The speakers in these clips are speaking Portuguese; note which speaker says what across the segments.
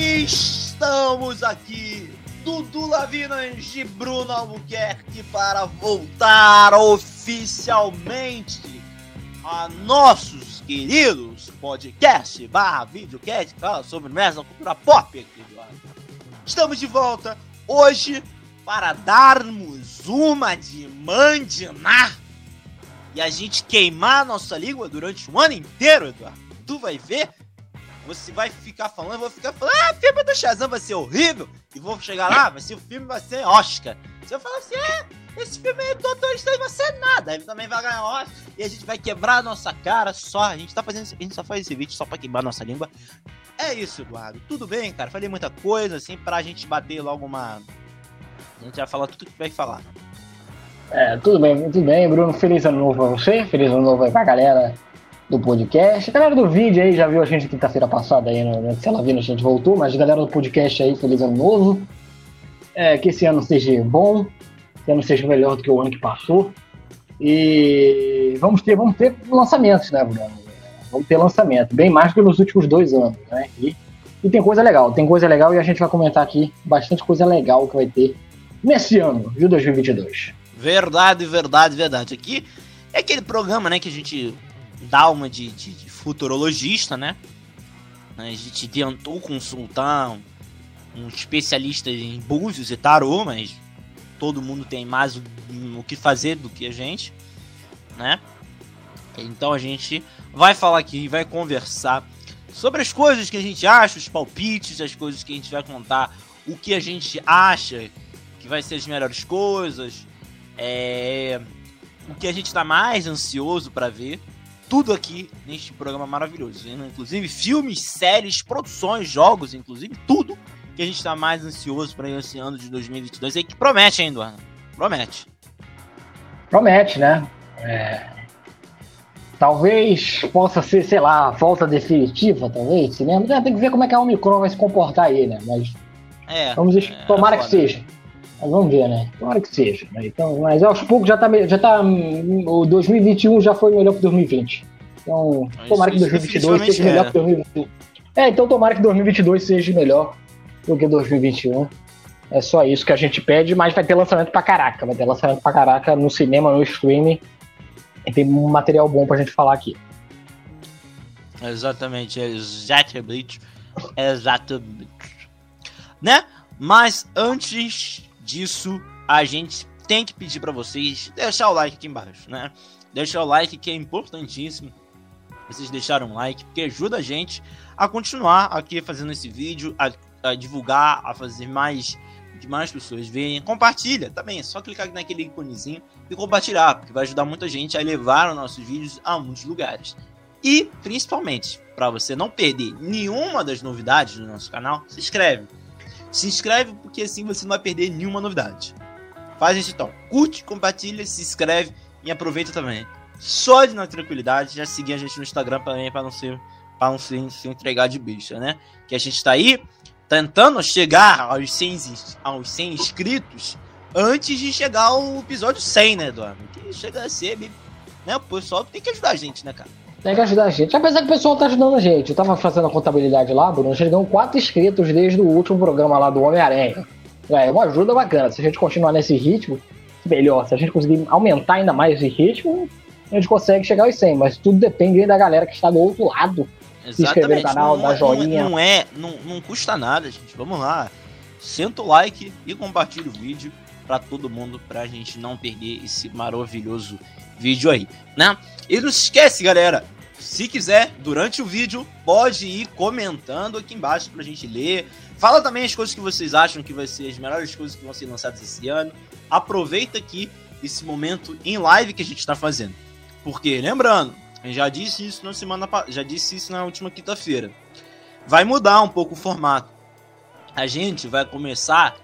Speaker 1: estamos aqui, Dudu Lavinas e Bruno Albuquerque, para voltar oficialmente a nossos queridos podcast barra videocast que fala sobre essa cultura pop. Estamos de volta hoje para darmos uma de mandinar e a gente queimar nossa língua durante um ano inteiro, Eduardo. Tu vai ver você vai ficar falando, eu vou ficar falando, ah, filme do Shazam vai ser horrível. E vou chegar lá, vai ser, o filme vai ser Oscar. Você vai falar assim, é, esse filme aí, Doutor Estranho vai ser nada. Ele também vai ganhar Oscar. E a gente vai quebrar a nossa cara só. A gente tá fazendo, a gente só faz esse vídeo só pra quebrar a nossa língua. É isso, Eduardo. Tudo bem, cara. Falei muita coisa, assim, pra gente bater logo uma. A gente vai falar tudo que vai falar.
Speaker 2: É, tudo bem, tudo bem, Bruno. Feliz ano novo pra você. Feliz ano novo aí pra galera do podcast. A galera do vídeo aí já viu a gente quinta-feira passada aí, né? Se ela vindo, a gente voltou, mas a galera do podcast aí, feliz ano novo. É, que esse ano seja bom, que ano seja melhor do que o ano que passou. E vamos ter, vamos ter lançamentos, né, Bruno? Vamos ter lançamento, bem mais do que nos últimos dois anos, né? E, e tem coisa legal, tem coisa legal e a gente vai comentar aqui bastante coisa legal que vai ter nesse ano de 2022.
Speaker 1: Verdade, verdade, verdade. Aqui é aquele programa, né, que a gente dá uma de, de, de futurologista, né? A gente tentou consultar um, um especialista em búzios e tarô, mas todo mundo tem mais o, o que fazer do que a gente, né? Então a gente vai falar aqui, vai conversar sobre as coisas que a gente acha, os palpites, as coisas que a gente vai contar, o que a gente acha que vai ser as melhores coisas, é, o que a gente está mais ansioso para ver, tudo aqui neste programa maravilhoso. Inclusive filmes, séries, produções, jogos, inclusive tudo que a gente está mais ansioso para esse ano de 2022 aí que promete, hein, Eduardo? Promete.
Speaker 2: Promete, né? É... Talvez possa ser, sei lá, a volta definitiva, talvez, se lembra? Tem que ver como é que a Omicron vai se comportar aí, né? Mas é, vamos é, tomara que seja. Mas vamos ver, né? Tomara que seja. Né? Então, mas aos poucos já tá, já tá. O 2021 já foi melhor que 2020. Então, mas tomara que 2022 seja melhor que 2021. É, então tomara que 2022 seja melhor do que 2021. É só isso que a gente pede, mas vai ter lançamento pra caraca. Vai ter lançamento pra caraca no cinema, no streaming. E tem um material bom pra gente falar aqui.
Speaker 1: Exatamente, exatamente. Exatamente. Né? Mas antes disso, a gente tem que pedir para vocês deixar o like aqui embaixo, né? Deixar o like que é importantíssimo. Vocês deixaram um like, porque ajuda a gente a continuar aqui fazendo esse vídeo, a, a divulgar, a fazer mais de mais pessoas verem. Compartilha também, é só clicar naquele íconezinho e compartilhar, porque vai ajudar muita gente a levar os nossos vídeos a muitos lugares. E, principalmente, para você não perder nenhuma das novidades do nosso canal, se inscreve. Se inscreve porque assim você não vai perder nenhuma novidade. Faz isso então. Curte, compartilha, se inscreve e aproveita também. Só de na tranquilidade, já seguir a gente no Instagram também para não ser para não se, se entregar de bicha, né? Que a gente tá aí tentando chegar aos 100, aos 100 inscritos antes de chegar ao episódio 100, né, Eduardo? Que chega a ser, né? O pessoal tem que ajudar a gente, né, cara?
Speaker 2: Tem que ajudar a gente. Apesar que o pessoal tá ajudando a gente. Eu tava fazendo a contabilidade lá, Bruno. Chegam quatro inscritos desde o último programa lá do Homem-Aranha. É uma ajuda bacana. Se a gente continuar nesse ritmo, melhor. Se a gente conseguir aumentar ainda mais esse ritmo, a gente consegue chegar aos 100. Mas tudo depende da galera que está do outro lado.
Speaker 1: Exatamente. Se inscrever no canal, não, dar é, joinha. Não, é, não, não custa nada, gente. Vamos lá. Senta o like e compartilha o vídeo para todo mundo, pra gente não perder esse maravilhoso vídeo aí, né? E não esquece, galera, se quiser, durante o vídeo, pode ir comentando aqui embaixo pra gente ler. Fala também as coisas que vocês acham que vai ser as melhores coisas que vão ser lançadas esse ano. Aproveita aqui esse momento em live que a gente tá fazendo. Porque, lembrando, já disse isso na semana já disse isso na última quinta-feira. Vai mudar um pouco o formato. A gente vai começar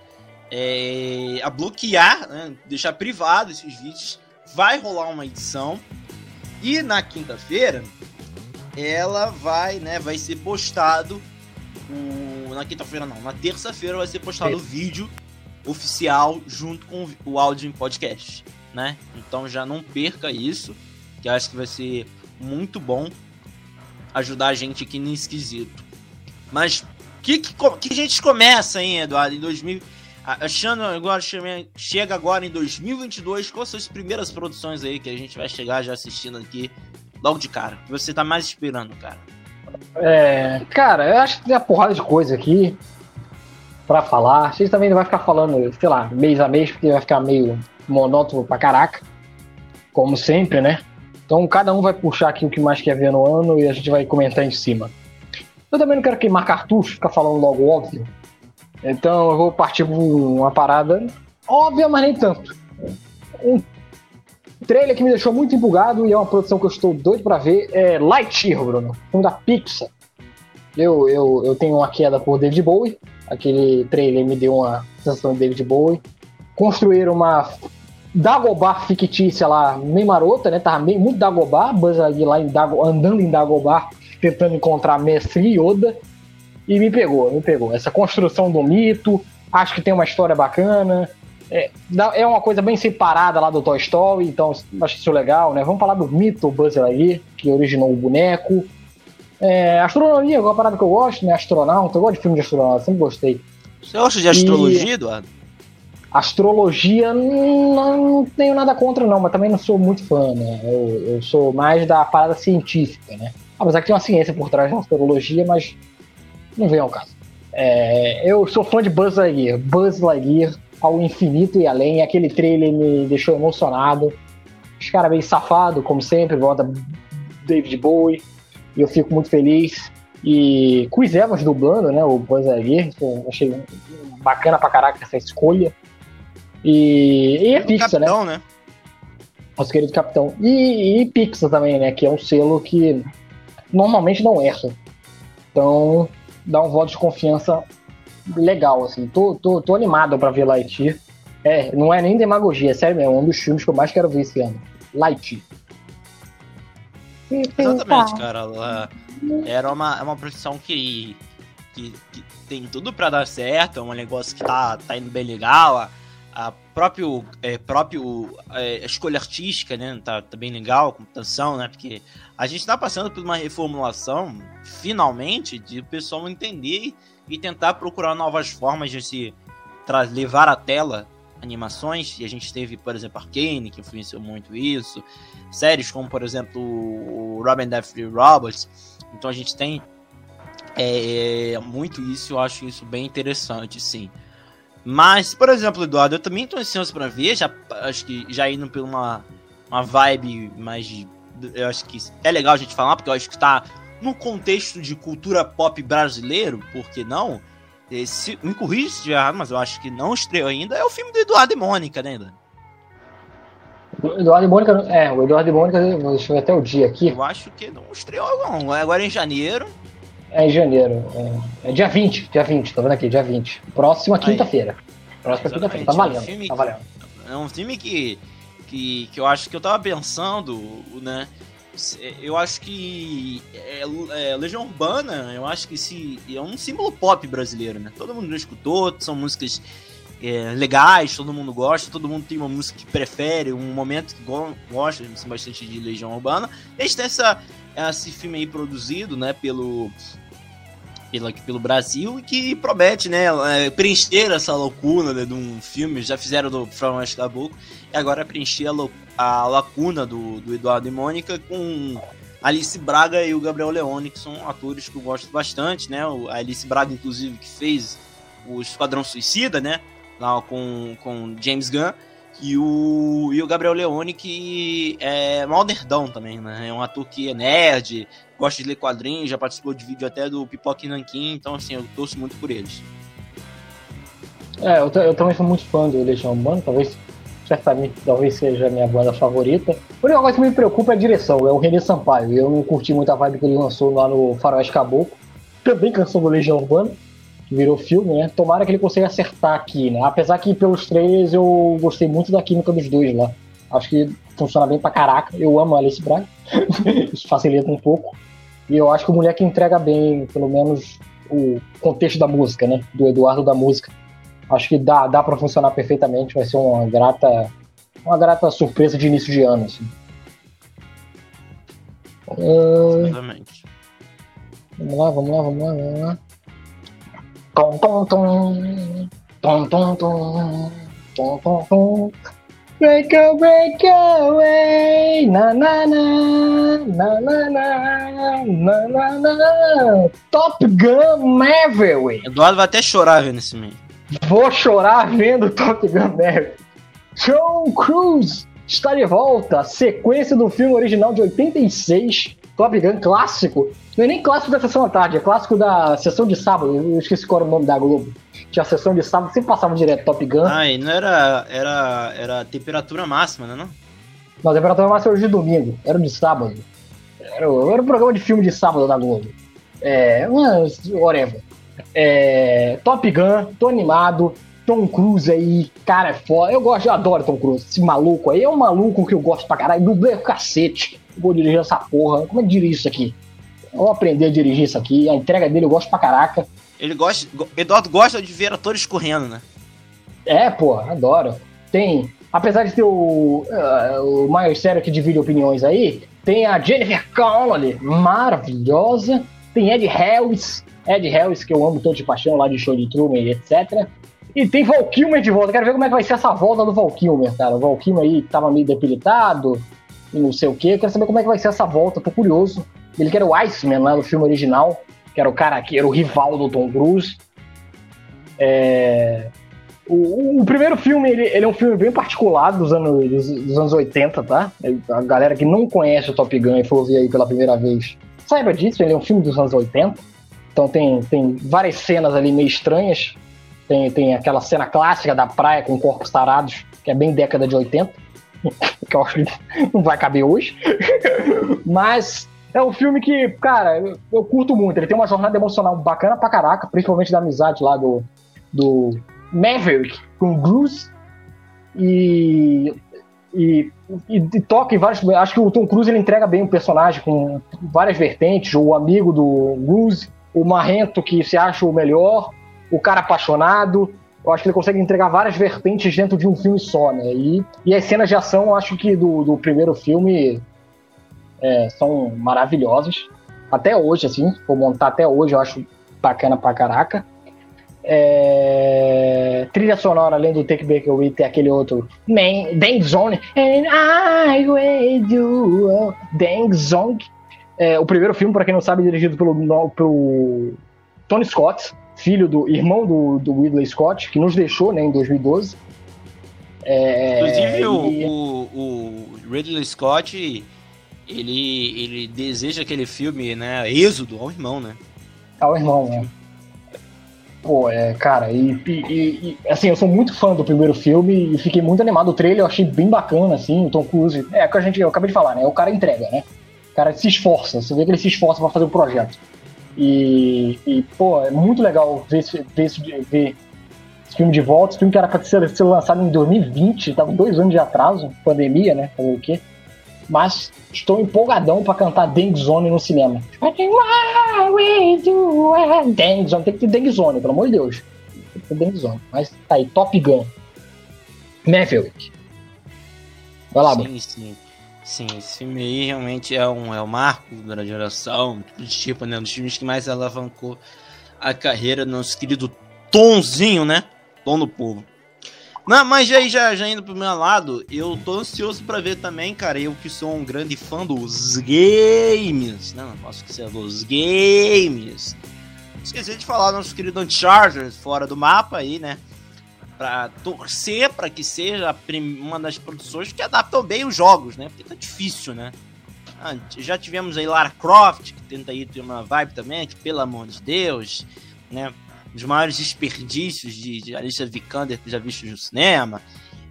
Speaker 1: é, a bloquear, né, deixar privado esses vídeos vai rolar uma edição e na quinta-feira ela vai, né, vai ser postado o, na quinta-feira não, na terça-feira vai ser postado o vídeo oficial junto com o áudio em podcast, né? Então já não perca isso, que acho que vai ser muito bom ajudar a gente aqui no esquisito. Mas que, que, que a gente começa, hein, Eduardo, em 2000, achando agora, chega agora em 2022, quais são as primeiras produções aí que a gente vai chegar já assistindo aqui logo de cara? Você tá mais esperando, cara?
Speaker 2: É, cara, eu acho que tem uma porrada de coisa aqui para falar. A gente também não vai ficar falando, sei lá, mês a mês, porque vai ficar meio monótono pra caraca, como sempre, né? Então cada um vai puxar aqui o que mais quer ver no ano e a gente vai comentar em cima. Eu também não quero queimar cartucho, ficar falando logo óbvio. Então eu vou partir por uma parada óbvia, mas nem tanto. Um trailer que me deixou muito empolgado e é uma produção que eu estou doido para ver é Lightyear, Bruno, filme da Pixar. Eu, eu, eu tenho uma queda por David Bowie, aquele trailer me deu uma sensação de David Bowie. Construíram uma Dagobah fictícia lá, meio marota, né? Tava meio, muito Dagobah, Buzz ali lá em Dago, andando em Dagobah, tentando encontrar Mestre Yoda. E me pegou, me pegou. Essa construção do mito, acho que tem uma história bacana. É, é uma coisa bem separada lá do Toy Story, então acho isso legal, né? Vamos falar do mito Buzz Lightyear, que originou o boneco. É, astronomia é uma parada que eu gosto, né? Astronauta, eu gosto de filme de astronauta, sempre gostei.
Speaker 1: Você gosta de astrologia, e... Eduardo?
Speaker 2: Astrologia, não, não, tenho nada contra, não, mas também não sou muito fã, né? Eu, eu sou mais da parada científica, né? Apesar que tem uma ciência por trás da astrologia, mas não vem ao caso. É, eu sou fã de Buzz Lightyear. Buzz Lightyear ao infinito e além. Aquele trailer me deixou emocionado. Os caras bem safado, como sempre, volta David Bowie. E eu fico muito feliz. E Chris Evans dublando, né? O Buzz Lightyear. Achei bacana pra caraca essa escolha. E, e é Pixar, capitão, né? né? Nosso querido capitão. E, e Pixar também, né? Que é um selo que normalmente não erra. Então, dá um voto de confiança legal, assim. Tô, tô, tô animado pra ver Lightyear. É, não é nem demagogia, é sério mesmo. É um dos filmes que eu mais quero ver esse ano. Lightyear.
Speaker 1: Exatamente, cara. Ela era uma, é uma profissão que, que, que, tem tudo para dar certo, é um negócio que tá, tá indo bem legal. A, a próprio, é, próprio é, escolha artística, né? Tá, tá bem legal, a computação, né? Porque a gente tá passando por uma reformulação, finalmente, de o pessoal entender e tentar procurar novas formas de se levar à tela animações. E a gente teve, por exemplo, Arcane, que influenciou muito isso. Séries como, por exemplo, o Robin Death Robots. Então a gente tem é, muito isso, eu acho isso bem interessante, sim. Mas, por exemplo, Eduardo, eu também tô ansioso para ver, já, acho que já indo por uma, uma vibe mais de. Eu acho que é legal a gente falar, porque eu acho que tá no contexto de cultura pop brasileiro, por que não? Esse, me corrija se estiver errado, mas eu acho que não estreou ainda. É o filme do Eduardo e Mônica, né, Eduardo?
Speaker 2: Eduardo e Mônica, é, o Eduardo e Mônica, deixa eu ver até o dia aqui.
Speaker 1: Eu acho que não estreou, não. É agora em janeiro.
Speaker 2: É em janeiro. É, é dia 20, dia 20, tô vendo aqui, dia 20. Próxima quinta-feira. Próxima quinta-feira, tá valendo. É um filme, tá valendo.
Speaker 1: É um filme que, que, que eu acho que eu tava pensando, né? Eu acho que é, é, Legião Urbana, eu acho que se, é um símbolo pop brasileiro, né? Todo mundo já escutou, são músicas é, legais, todo mundo gosta, todo mundo tem uma música que prefere, um momento que go gosta bastante de Legião Urbana. E gente tem essa, esse filme aí produzido, né, pelo, pelo, pelo Brasil e que promete, né, é, preencher essa loucura né, de um filme. Já fizeram do Flamengo Caboclo e agora preencher a, a lacuna do, do Eduardo e Mônica com Alice Braga e o Gabriel Leone, que são atores que eu gosto bastante, né? A Alice Braga, inclusive, que fez o Esquadrão Suicida, né? Lá com, com James Gunn. E o, e o Gabriel Leone, que é mal nerdão também, né? É um ator que é nerd, gosta de ler quadrinhos, já participou de vídeo até do Pipoque Nankin, então assim, eu torço muito por eles.
Speaker 2: É, eu, eu também sou muito fã do Legião Humana, talvez certamente talvez seja a minha banda favorita. A única coisa que me preocupa é a direção, é o René Sampaio. Eu não curti muito a vibe que ele lançou lá no Faroeste Caboclo, também canção do Legião Urbana que virou filme, né? Tomara que ele consiga acertar aqui, né? Apesar que pelos trailers eu gostei muito da química dos dois lá. Acho que funciona bem pra caraca. Eu amo a Alice Braga. Isso facilita um pouco. E eu acho que o moleque entrega bem, pelo menos, o contexto da música, né? Do Eduardo da música. Acho que dá, dá pra funcionar perfeitamente. Vai ser uma grata, uma grata surpresa de início de ano, assim.
Speaker 1: Exatamente.
Speaker 2: Vamos lá, vamos lá, vamos lá, vamos lá. Tom, tom, tom. Tom, tom, tom. Tom, tom, tom. Break away, break away. Na, na, na. Na, na, na. Na, na, na. Top Gun Maverick.
Speaker 1: Eduardo vai até chorar vendo esse meio.
Speaker 2: Vou chorar vendo Top Gun Maverick. Tom Cruise está de volta. Sequência do filme original de 86. Top Gun clássico. Não é nem clássico da sessão da tarde, é clássico da sessão de sábado. Eu esqueci qual era o nome da Globo. Tinha a sessão de sábado, sempre passava direto Top Gun.
Speaker 1: Ah, e não era. Era, era temperatura máxima, né? Não?
Speaker 2: Não, a temperatura máxima era de domingo, era de sábado. Era, o- era o programa de filme de sábado da Globo. É, mas, whatever. É, Top Gun, tô animado. Tom Cruise aí, cara, é foda. Eu gosto, eu adoro Tom Cruise. Esse maluco aí é um maluco que eu gosto pra caralho. Dublê é cacete. Eu vou dirigir essa porra. Como é que dirige isso aqui? Eu vou aprender a dirigir isso aqui. A entrega dele eu gosto pra caraca.
Speaker 1: Ele gosta. go- Eduardo gosta de ver atores correndo, né?
Speaker 2: É, pô, adoro. Tem, apesar de ter o, eh, o maior sério que divide opiniões aí, tem a Jennifer Connelly, maravilhosa. Tem Ed Harris, Ed Harris, que eu amo tanto de paixão lá de show de Truman e etc. E tem Val Kilmer de volta. Quero ver como é que vai ser essa volta do Val Kilmer, cara. O Val Kilmer aí tava meio debilitado e não sei o quê. Quero saber como é que vai ser essa volta, tô curioso. Ele que era o Iceman lá no filme original, que era o cara que era o rival do Tom Cruise. É, o, o primeiro filme, ele, ele é um filme bem particular dos anos, dos, dos anos 80, tá? A galera que não conhece o Top Gun e for ver aí pela primeira vez, saiba disso, ele é um filme dos anos 80. Então tem, tem várias cenas ali meio estranhas. Tem, tem aquela cena clássica da praia com corpos tarados, que é bem década de 80. que eu acho que não vai caber hoje. Mas é um filme que, cara, eu, curto muito. Ele tem uma jornada emocional bacana pra caraca, principalmente da amizade lá do, do Maverick com Bruce e, e, e, e toca em vários. Acho que o Tom Cruise ele entrega bem o personagem com várias vertentes. O amigo do Bruce, o marrento que se acha o melhor, o cara apaixonado. Eu acho que ele consegue entregar várias vertentes dentro de um filme só, né? E, e as cenas de ação, eu acho que do, do primeiro filme é, são maravilhosas. Até hoje, assim, vou montar até hoje, eu acho bacana pra caraca. É, trilha sonora, além do Take Back Away, tem aquele outro Man, Dang Zone And I will do Dang Zone é, O primeiro filme, para quem não sabe, é dirigido pelo, pelo Tony Scott Filho do irmão do, do Ridley Scott Que nos deixou né, em 2012 É,
Speaker 1: Inclusive, o,
Speaker 2: e-
Speaker 1: o, o Ridley Scott, ele, ele deseja aquele filme, né? Êxodo ao irmão, né?
Speaker 2: É o irmão, né? Pô, é, cara, e, e- e- assim, eu sou muito fã do primeiro filme e fiquei muito animado. O trailer eu achei bem bacana, assim, o Tom Cruise. É, o que a gente, eu acabei de falar, né? O cara entrega, né? O cara se esforça, você vê que ele se esforça pra fazer o projeto. E, e, pô, é muito legal ver esse, ver ver esse filme de volta. Esse filme que era pra ser, ser lançado em 2020, tava dois anos de atraso, pandemia, né? Fazer o quê? Mas estou empolgadão pra cantar Deng Zone no cinema. Deng Zone, tem que ter Deng Zone, pelo amor de Deus. Tem que ter Deng Zone. Mas tá aí, Top Gun. Maverick. Vai lá,
Speaker 1: sim, sim. Sim, esse filme aí realmente é um, é um marco da geração, do tipo, né? Um dos filmes que mais alavancou a carreira do nosso querido Tonzinho, né? Tom do povo. Não, mas aí já, já indo pro meu lado, eu tô ansioso pra ver também, cara. Eu que sou um grande fã dos games, né? Não posso esquecer dos games. Esqueci de falar nosso querido Uncharted fora do mapa aí, né? Pra torcer pra que seja uma das produções que adaptam bem os jogos, né? Porque tá difícil, né? Ah, já tivemos aí Lara Croft, que tenta aí ter uma vibe também, que pelo amor de Deus, né? Um dos maiores desperdícios de, de Alicia Vikander que já visto no cinema.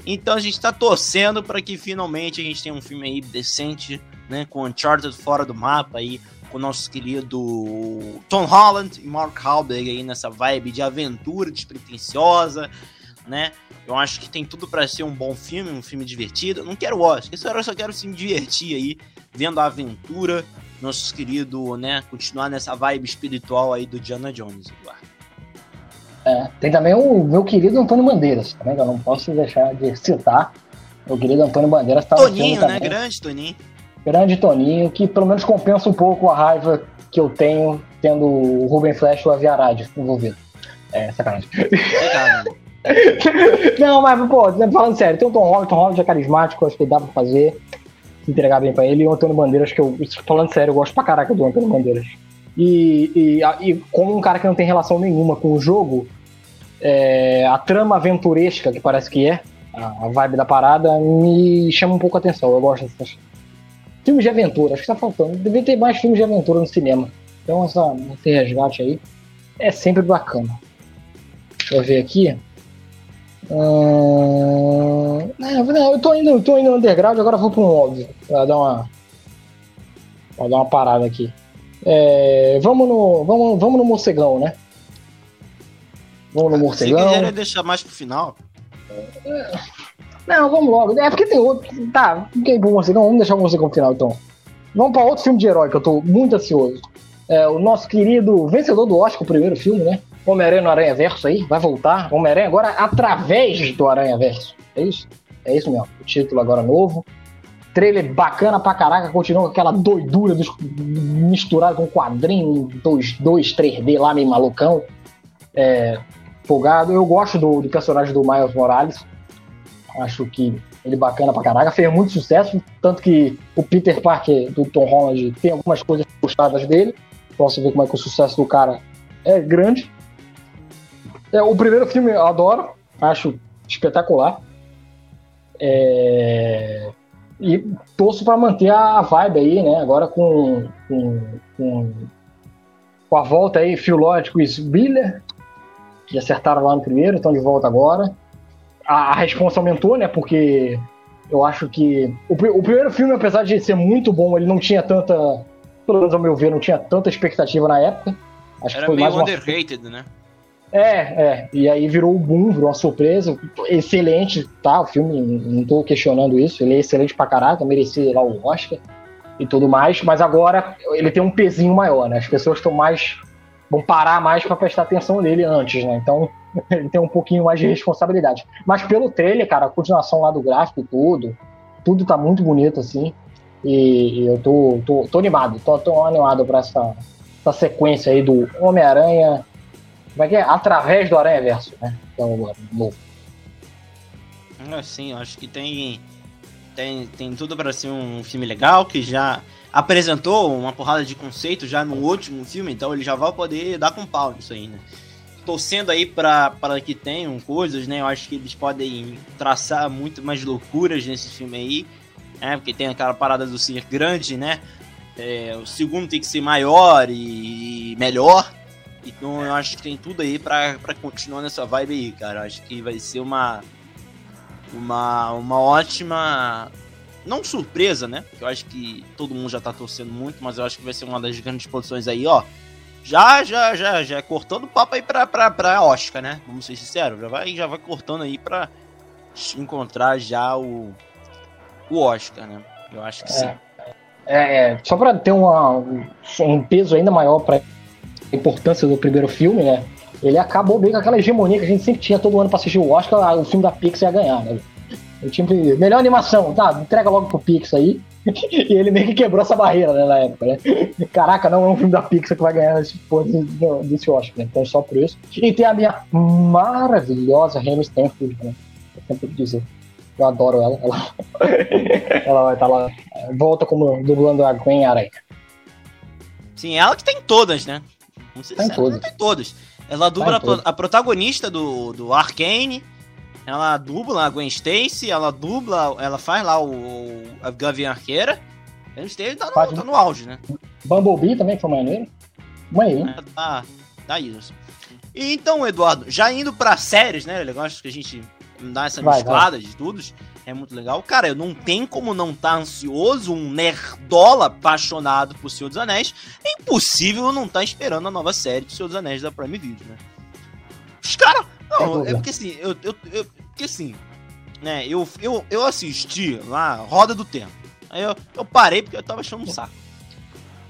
Speaker 1: Então a gente tá torcendo para que finalmente a gente tenha um filme aí decente, né? Com Uncharted fora do mapa aí, com o nosso querido Tom Holland e Mark Wahlberg aí nessa vibe de aventura despretensiosa, né? Eu acho que tem tudo para ser um bom filme, um filme divertido. Eu não quero Oscar, isso eu só quero se me divertir aí, vendo a aventura, nosso querido, né? Continuar nessa vibe espiritual aí do Diana Jones, Eduardo.
Speaker 2: É, tem também o meu querido Antônio Bandeiras, também, que eu não posso deixar de citar. Meu querido Antônio Bandeiras tá
Speaker 1: Toninho, né?
Speaker 2: também.
Speaker 1: Grande Toninho.
Speaker 2: Grande Toninho, que pelo menos compensa um pouco a raiva que eu tenho tendo o Ruben Flash e o Aviarad envolvido. É, sacanagem. Não, mas, pô, falando sério, tem o Tom Holland, Tom Holland é carismático, acho que dá pra fazer, se entregar bem pra ele, e o Antônio Bandeiras, que eu, falando sério, eu gosto pra caraca do Antônio Bandeiras. E, e, e como um cara que não tem relação nenhuma com o jogo, é, a trama aventuresca, que parece que é, a, vibe da parada, me chama um pouco a atenção. Eu gosto dessas. Filmes de aventura, acho que tá faltando. Devia ter mais filmes de aventura no cinema. Então, essa, esse resgate aí é sempre bacana. Deixa eu ver aqui. Hum... Não, eu tô indo, eu tô indo no underground, agora vou para um óbvio. Pra dar uma. Pra dar uma parada aqui. É, vamos, no, vamos, vamos no morcegão, né?
Speaker 1: Vamos no morcegão. Se quiser deixar mais pro final.
Speaker 2: Não, vamos logo. É porque tem outro. Tá, fiquei pro morcegão, vamos deixar o morcegão no final então. Vamos para outro filme de herói que eu tô muito ansioso. É, o nosso querido vencedor do Oscar, o primeiro filme, né? Homem-Aranha no Aranha Verso aí, vai voltar. Homem-Aranha agora através do Aranha Verso. É isso? É isso mesmo. O título agora novo. Trailer bacana pra caraca, continua com aquela doidura dos, misturado com quadrinho, 2, 3D lá, meio malucão. É, empolgado. Eu gosto do, do personagem do Miles Morales. Acho que ele bacana pra caraca. Fez muito sucesso, tanto que o Peter Parker do Tom Holland tem algumas coisas gostadas dele. Posso ver como é que o sucesso do cara é grande. É, o primeiro filme eu adoro, acho espetacular. É... E torço para manter a vibe aí, né? Agora com, com, com, com a volta aí, Phil Lord e Spiller, que acertaram lá no primeiro, estão de volta agora. A, a resposta aumentou, né? Porque eu acho que o, o, primeiro filme, apesar de ser muito bom, ele não tinha tanta, pelo menos ao meu ver, não tinha tanta expectativa na época.
Speaker 1: Acho Era que foi meio mais underrated, uma... né?
Speaker 2: É, é. E aí virou o boom, virou uma surpresa. Excelente, tá? O filme, não tô questionando isso. Ele é excelente pra caraca, merecia lá o Oscar e tudo mais. Mas agora ele tem um pezinho maior, né? As pessoas estão mais. vão parar mais para prestar atenção nele antes, né? Então ele tem um pouquinho mais de responsabilidade. Mas pelo trailer, cara, a continuação lá do gráfico e tudo, tudo tá muito bonito assim. E, e eu tô, tô, tô, animado, tô, tô animado pra essa, essa sequência aí do Homem-Aranha como é que é? Através do Aranha Verso, né? Então, novo.
Speaker 1: É, sim, acho que tem, tem, tem tudo para ser um filme legal, que já apresentou uma porrada de conceito já no último filme, então ele já vai poder dar com pau nisso aí, né? Torcendo aí para que tenham coisas, né? Eu acho que eles podem traçar muito mais loucuras nesse filme aí, né? Porque tem aquela parada do ser grande, né? É, o segundo tem que ser maior e melhor, então eu acho que tem tudo aí pra, pra continuar nessa vibe aí, cara. Eu acho que vai ser uma. Uma, uma ótima. Não surpresa, né? Eu acho que todo mundo já tá torcendo muito, mas eu acho que vai ser uma das grandes posições aí, ó. Já, já, já, já cortando o papo aí pra, pra, pra Oscar, né? Vamos ser sinceros. Já vai, já vai cortando aí pra encontrar já o, o Oscar, né? Eu acho que é. sim.
Speaker 2: É, é, só para ter uma, um peso ainda maior para a importância do primeiro filme, né? Ele acabou bem com aquela hegemonia que a gente sempre tinha todo ano pra assistir o Oscar, o filme da Pixar ia ganhar, né? Eu tinha melhor animação, tá? Entrega logo pro Pixar aí. e ele meio que quebrou essa barreira, né, na época, né? Caraca, não é um filme da Pixar que vai ganhar esse, desse Oscar, né? Então é só por isso. E tem a minha maravilhosa Remy Stanfield, né? Eu sempre dizer. Eu adoro ela. Ela, ela vai estar tá lá. Volta como dublando a Gwen Aranha.
Speaker 1: Sim, ela que tem todas, né? Vamos ser tá sérios, tem todas. Ela dubla tá a, a, protagonista do, do Arcane, ela dubla a Gwen Stacy, ela dubla, ela faz lá o, a Gavião Arqueira. A Gwen Stacy tá no, tá no auge, né?
Speaker 2: Bumblebee também, que foi maneiro. Maneiro.
Speaker 1: É, tá, tá isso. E então, Eduardo, já indo pra séries, né? Eu acho que a gente dá essa vai, mesclada vai. de tudo é muito legal. Cara, eu não tem como não estar tá ansioso, um nerdola apaixonado por Senhor dos Anéis. É impossível não estar tá esperando a nova série de Senhor dos Anéis da Prime Video, né? Os caras. Não, é porque assim, eu, eu, eu, porque assim, né, eu, eu, eu assisti lá Roda do Tempo. Aí eu, eu parei porque eu tava achando um saco.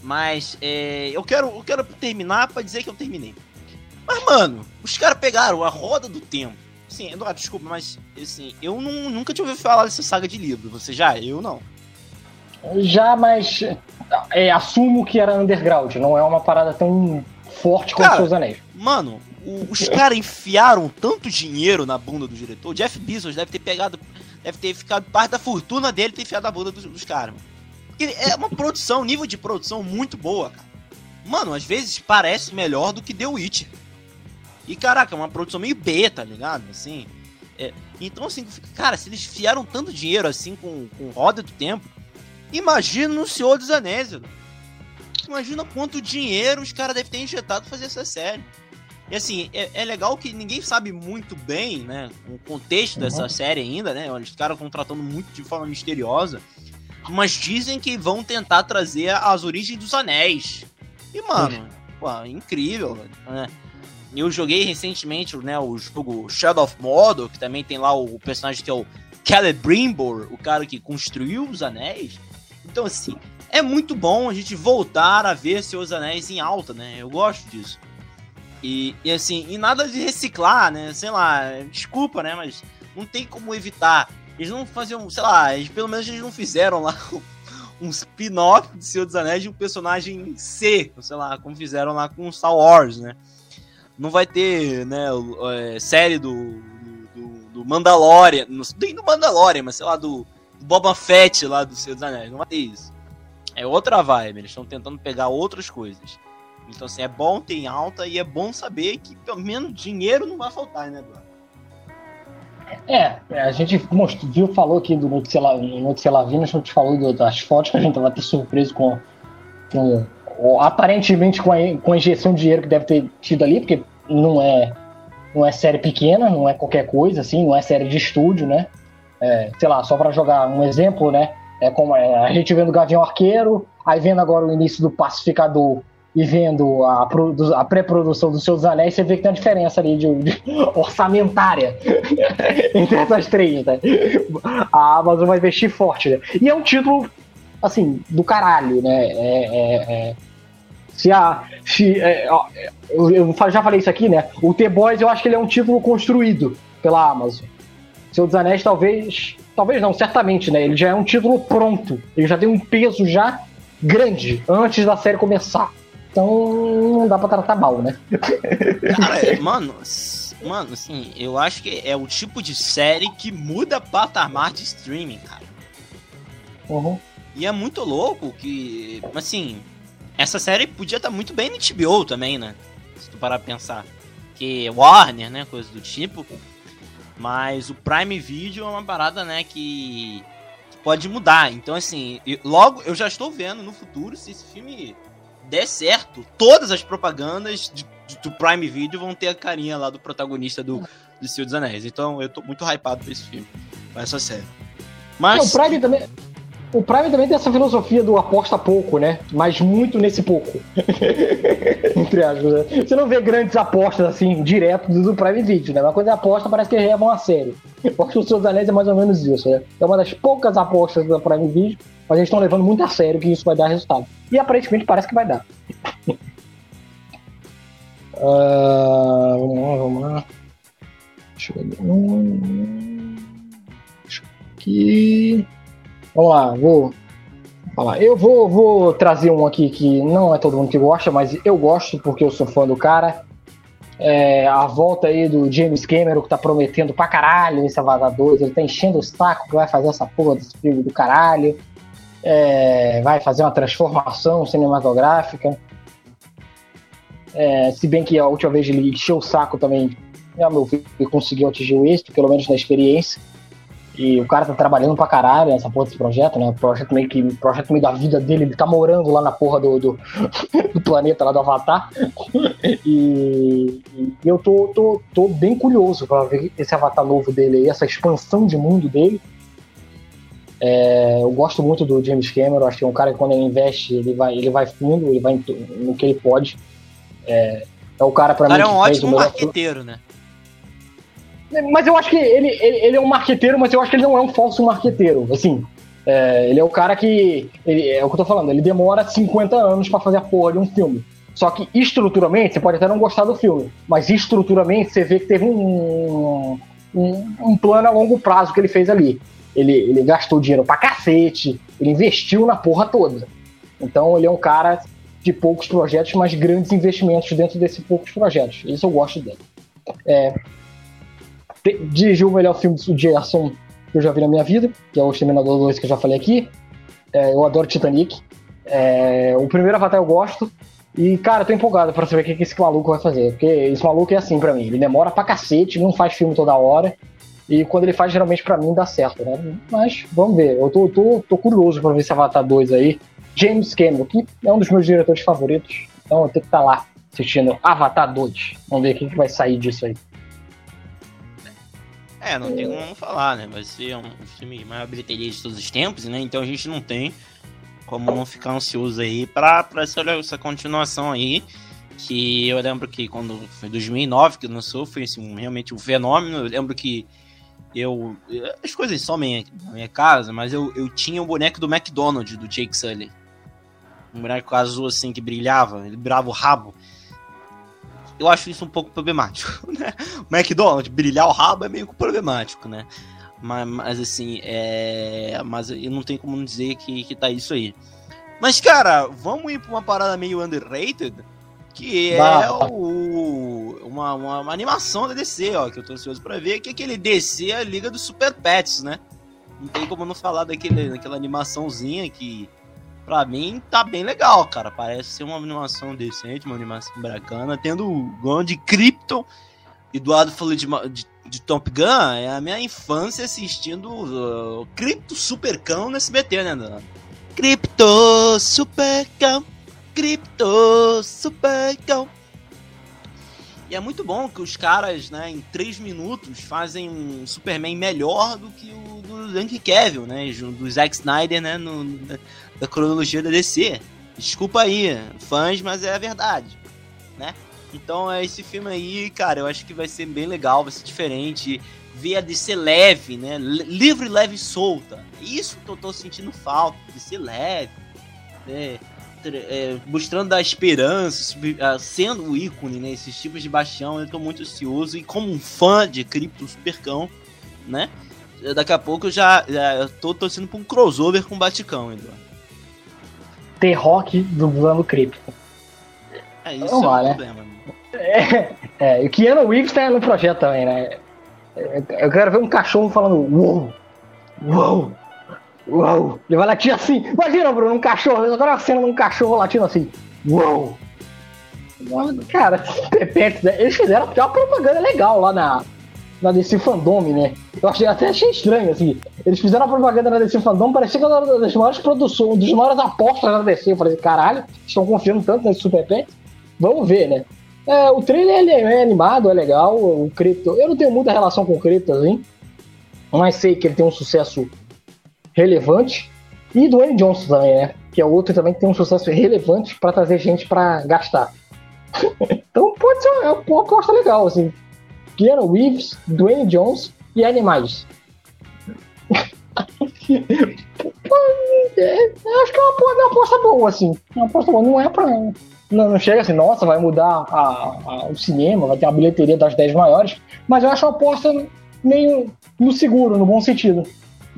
Speaker 1: Mas é, eu, quero, eu quero terminar pra dizer que eu terminei. Mas, mano, os caras pegaram a Roda do Tempo Sim, Eduardo, desculpa, mas assim, eu não, nunca tinha ouvido falar dessa saga de livro. Você já? Eu não.
Speaker 2: Já, mas é, assumo que era underground, não é uma parada tão forte como Cara, Seus Anéis.
Speaker 1: Mano, o, os caras enfiaram tanto dinheiro na bunda do diretor. O Jeff Bezos deve ter pegado. Deve ter ficado parte da fortuna dele ter enfiado na bunda dos, dos caras. É uma produção, nível de produção muito boa, cara. Mano, às vezes parece melhor do que The Witcher. E caraca, é uma produção meio B, tá ligado? Assim. É, então, assim, cara, se eles fiaram tanto dinheiro assim com, com Roda do Tempo, imagina no Senhor dos Anéis, velho. Imagina quanto dinheiro os caras devem ter injetado pra fazer essa série. E assim, é, é, legal que ninguém sabe muito bem, né, o contexto dessa uhum. série ainda, né? Os caras estão tratando muito de forma misteriosa. Mas dizem que vão tentar trazer as origens dos anéis. E, mano, pô, incrível, né? Eu joguei recentemente né, o jogo Shadow of Mordor, que também tem lá o personagem que é o Celebrimbor, o cara que construiu os anéis. Então, assim, é muito bom a gente voltar a ver seus anéis em alta, né? Eu gosto disso. E, e assim, e nada de reciclar, né? Sei lá, desculpa, né? Mas não tem como evitar. Eles não faziam, sei lá, eles, pelo menos eles não fizeram lá um spin-off de Senhor dos Anéis de um personagem C, sei lá, como fizeram lá com Star Wars, né? Não vai ter, né, é, série do, do, do Mandalorian, nem do Mandalorian, mas sei lá, do, do Boba Fett lá do Senhor dos Anéis, não vai ter isso. É outra vibe, eles estão tentando pegar outras coisas. Então, assim, é bom ter alta e é bom saber que pelo menos dinheiro não vai faltar, né, Eduardo?
Speaker 2: É, a gente viu, falou aqui do Notícia Lavina, a gente falou das fotos que a gente vai ter surpreso com, com aparentemente com a, com a injeção de dinheiro que deve ter tido ali, porque não é, não é série pequena, não é qualquer coisa, assim, não é série de estúdio, né? É, sei lá, só para jogar um exemplo, né? É como é, a gente vendo Gavião Arqueiro, aí vendo agora o início do Pacificador e vendo a, a pré-produção dos seus anéis, você vê que tem uma diferença ali de, de orçamentária entre essas três, né? A Amazon vai investir forte, né? E é um título, assim, do caralho, né? É, é, é... Se a. Se, é, ó, eu, já falei isso aqui, né? O The Boys eu acho que ele é um título construído pela Amazon. Seu dos Anéis, talvez. Talvez não, certamente, né? Ele já é um título pronto. Ele já tem um peso já grande antes da série começar. Então não dá pra tratar mal, né?
Speaker 1: Cara, é, mano, mano, assim, eu acho que é o tipo de série que muda patamar de streaming, cara.
Speaker 2: Uhum.
Speaker 1: E é muito louco que, assim, essa série podia estar tá muito bem no HBO também, né? Se tu parar pra pensar. Que Warner, né? Coisa do tipo. Mas o Prime Video é uma parada, né? Que, pode mudar. Então, assim, logo eu já estou vendo no futuro se esse filme der certo, todas as propagandas de, de, do Prime Video vão ter a carinha lá do protagonista do, do Senhor dos Anéis. Então eu tô muito hypado pra esse filme, pra essa série.
Speaker 2: Mas. Não, o Prime também. O Prime também tem essa filosofia do aposta pouco, né? Mas muito nesse pouco. Entre aspas. Né? Você não vê grandes apostas assim, direto do Prime Video, né? Uma coisa é aposta, parece que é uma série. Eu acho que o Senhor dos Anéis é mais ou menos isso, né? É uma das poucas apostas da Prime Video mas eles estão levando muito a sério que isso vai dar resultado. E aparentemente parece que vai dar. uh, vamos lá, vamos lá. Deixa eu ver. Deixa eu aqui. Vamos lá, vou falar. Eu vou, vou trazer um aqui que não é todo mundo que gosta, mas eu gosto porque eu sou fã do cara. É, a volta aí do James Cameron, que tá prometendo pra caralho esse Avatar 2, ele tá enchendo o saco que vai fazer essa porra desse filme do caralho é, vai fazer uma transformação cinematográfica. É, se bem que a última vez ele encheu o saco também, a meu ver, conseguiu atingir o êxito, pelo menos na experiência. E o cara tá trabalhando pra caralho nessa porra desse projeto, né? O projeto meio que. projeto meio da vida dele, ele tá morando lá na porra do, do, do planeta lá do Avatar. E, e, eu tô, tô, tô bem curioso pra ver esse Avatar novo dele aí, essa expansão de mundo dele. É, eu gosto muito do James Cameron, acho que é um cara que quando ele investe, ele vai, ele vai fundo, ele vai no que ele pode. É, é o cara para mim. O
Speaker 1: cara é um ótimo marqueteiro, né?
Speaker 2: Mas eu acho que ele, ele, ele, é um marqueteiro, mas eu acho que ele não é um falso marqueteiro. Assim, é, ele é o cara que. Ele, é o que eu tô falando, ele demora 50 anos para fazer a porra de um filme. Só que estruturalmente, você pode até não gostar do filme, mas estruturalmente você vê que teve um, um, um plano a longo prazo que ele fez ali ele, ele gastou dinheiro pra cacete, ele investiu na porra toda. Então ele é um cara de poucos projetos, mas grandes investimentos dentro desses poucos projetos. Isso eu gosto dele. É, dirigiu o melhor filme do Gerson que eu já vi na minha vida, que é o Exterminador 2 que eu já falei aqui. É, eu adoro Titanic. É, o primeiro Avatar eu gosto. E, cara, eu tô empolgado pra saber o que, que esse maluco vai fazer. Porque esse maluco é assim pra mim. Ele demora pra cacete, não faz filme toda hora. E quando ele faz, geralmente pra mim dá certo, né? Mas vamos ver. Eu tô, tô, tô curioso pra ver esse Avatar 2 aí. James Cameron, que é um dos meus diretores favoritos. Então eu tenho que estar tá lá assistindo Avatar 2. Vamos ver o que, que vai sair disso aí.
Speaker 1: É, não tem como falar, né? Vai ser um filme de maior bilheteria de todos os tempos, né? Então a gente não tem como não ficar ansioso aí pra, pra essa, essa continuação aí. Que eu lembro que quando foi 2009 que lançou, foi assim, realmente um fenômeno. Eu lembro que eu. As coisas somem na minha casa, mas eu, eu tinha o boneco do McDonald's, do Jake Sully. Um boneco azul assim que brilhava, ele brilhava o rabo. Eu acho isso um pouco problemático, né? O McDonald's brilhar o rabo é meio problemático, né? Mas, mas assim, é. Mas eu não tenho como dizer que, que tá isso aí. Mas, cara, vamos ir pra uma parada meio underrated que é o, uma, uma, uma, animação da DC, ó, que eu tô ansioso pra ver, que é aquele DC, a Liga dos Super Pets, né? Não tem como não falar daquele, daquela animaçõezinha que, pra mim, tá bem legal, cara. Parece ser uma animação decente, uma animação bacana, tendo o Gon de Krypton. Eduardo falou de, de, de, Top Gun, é a minha infância assistindo uh, Crypto Supercão no SBT, né, Eduardo? Crypto Supercão Crypto Supercão. E é muito bom que os caras, né, em 3 minutos, fazem um Superman melhor do que o do Henry Cavill, né? Do Zack Snyder, né? No, da cronologia da DC. Desculpa aí, fãs, mas é a verdade, né? Então, é esse filme aí, cara, eu acho que vai ser bem legal, vai ser diferente. Ver a DC leve, né? Livre, leve e solta. Isso que eu tô sentindo falta, DC leve, né? É, mostrando a esperança, sendo o ícone, né? Esses tipos de bastião, eu tô muito ansioso. E como um fã de Crypto Supercão, né? Daqui a pouco eu já, já tô torcendo pra um crossover com o Baticão, Eduardo.
Speaker 2: T-Rock dublando Crypto.
Speaker 1: É isso Vamos é lá, um né? problema. Né?
Speaker 2: É, é, e o Keanu Reeves tá no projeto também, né? Eu quero ver um cachorro falando uou, uou, Uou! Ele vai latindo assim. Imagina, Bruno, um cachorro. Agora a cena de um cachorro latindo assim. Uou! Cara, Pepetes, né? Eles fizeram até uma propaganda legal lá na, na DC Fandom, né? Eu achei, até achei estranho, assim. Eles fizeram a propaganda na DC Fandom, parecia que era uma das maiores produções, uma das maiores apostas da DC. Eu falei, caralho, estão confiando tanto nesse Super Pets? Vamos ver, né? É, o trailer ele é animado, é legal. O Crypto. Eu não tenho muita relação com o Crypto, assim. Mas sei que ele tem um sucesso relevante. E do Dwayne Johnson também, né? Que é outro também que tem um sucesso relevante para trazer gente para gastar. então pode ser uma, uma aposta legal, assim. Keanu Reeves, Dwayne Johnson e animais. é, acho que é uma, uma aposta boa, assim. Uma aposta boa. Não é pra. Não, não chega assim, nossa, vai mudar a, a, o cinema, vai ter uma bilheteria das 10 maiores. Mas eu acho uma aposta meio no seguro, no bom sentido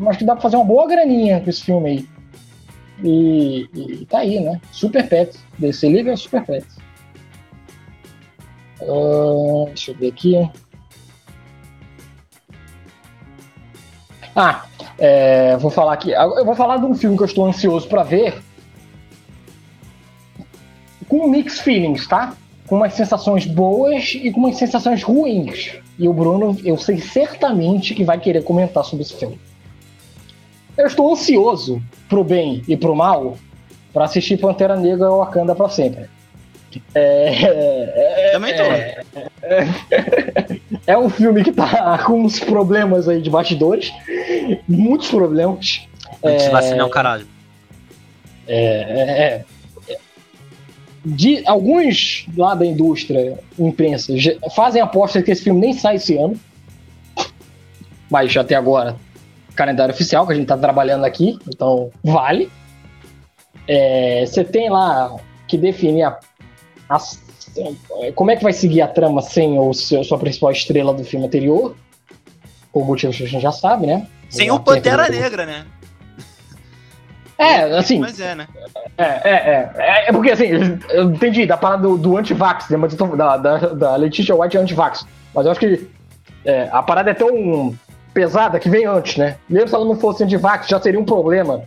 Speaker 2: acho que dá pra fazer uma boa graninha com esse filme aí. E, e tá aí, né? Super Pets. DC Liga é Super Pets. Uh, deixa eu ver aqui. Ah, é, vou falar aqui. Eu vou falar de um filme que eu estou ansioso para ver. Com mixed feelings, tá? Com umas sensações boas e com umas sensações ruins. E o Bruno, eu sei certamente que vai querer comentar sobre esse filme. Eu estou ansioso pro bem e pro mal para assistir Pantera Negra ou Wakanda para sempre.
Speaker 1: É, é, Também tô.
Speaker 2: É, é, é, um filme que tá com uns problemas aí de bastidores. Muitos problemas.
Speaker 1: Antes de vacinar o caralho.
Speaker 2: É, é, é, de, alguns lá da indústria, imprensa, fazem aposta que esse filme nem sai esse ano. Mas até agora calendário oficial que a gente está trabalhando aqui, então vale. É, você tem lá que definir a, a, como é que vai seguir a trama sem o seu, sua principal estrela do filme anterior, por motivos que a gente já sabe, né?
Speaker 1: Sem o Pantera Negra, né?
Speaker 2: É, assim.
Speaker 1: Mas é, né?
Speaker 2: É, é, é. É, é porque assim, eu entendi da parada do, do anti-vax, né, da, da, da Letícia White anti-vax. Mas eu acho que é, a parada é tão pesada que vem antes, né? Mesmo se ela não fosse anti-vax, já seria um problema.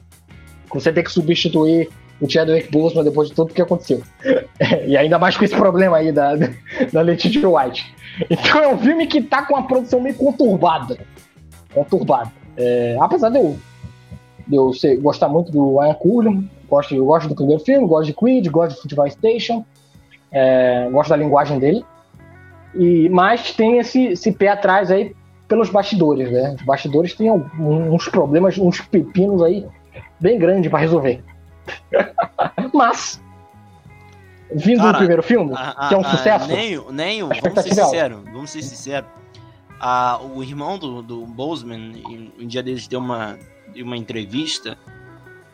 Speaker 2: Você ter que substituir o Chadwick Boseman depois de tudo que aconteceu. E ainda mais com esse problema aí da, da Letitia White. Então é um filme que tá com uma produção meio conturbada. Conturbada. É, apesar de eu, de eu ser, gostar muito do Ryan Coogler, gosto, eu gosto do primeiro filme, gosto de Creed, gosto de Football Station, é, gosto da linguagem dele. E, mas tem esse, esse pé atrás aí pelos bastidores, né? Os bastidores têm uns problemas, uns pepinos aí bem grandes para resolver. Mas, vindo Cara, do primeiro filme, a, a, que é um sucesso.
Speaker 1: Nem, nem vamos ser sinceros, vamos ser sinceros. A, o irmão do, do Boseman, um dia deles deu uma, deu uma entrevista.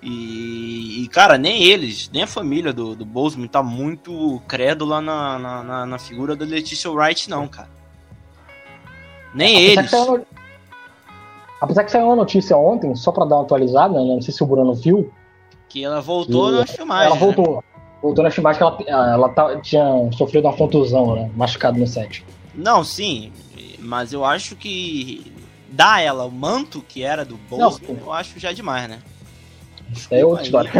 Speaker 1: E, e, cara, nem eles, nem a família do, do Boseman tá muito crédula na, na, na, na figura da Leticia Wright, não, cara. Nem Apesar eles. Que
Speaker 2: Apesar que saiu uma notícia ontem, só pra dar uma atualizada, né? não sei se o Bruno viu,
Speaker 1: que ela voltou na filmagem.
Speaker 2: Ela né? voltou. Voltou na filmagem que ela, ela tá, tinha sofrido uma contusão, né? Machucado no set.
Speaker 1: Não, sim. Mas eu acho que dar ela o manto que era do Boltzmann, eu acho já demais, né?
Speaker 2: Isso é outra história.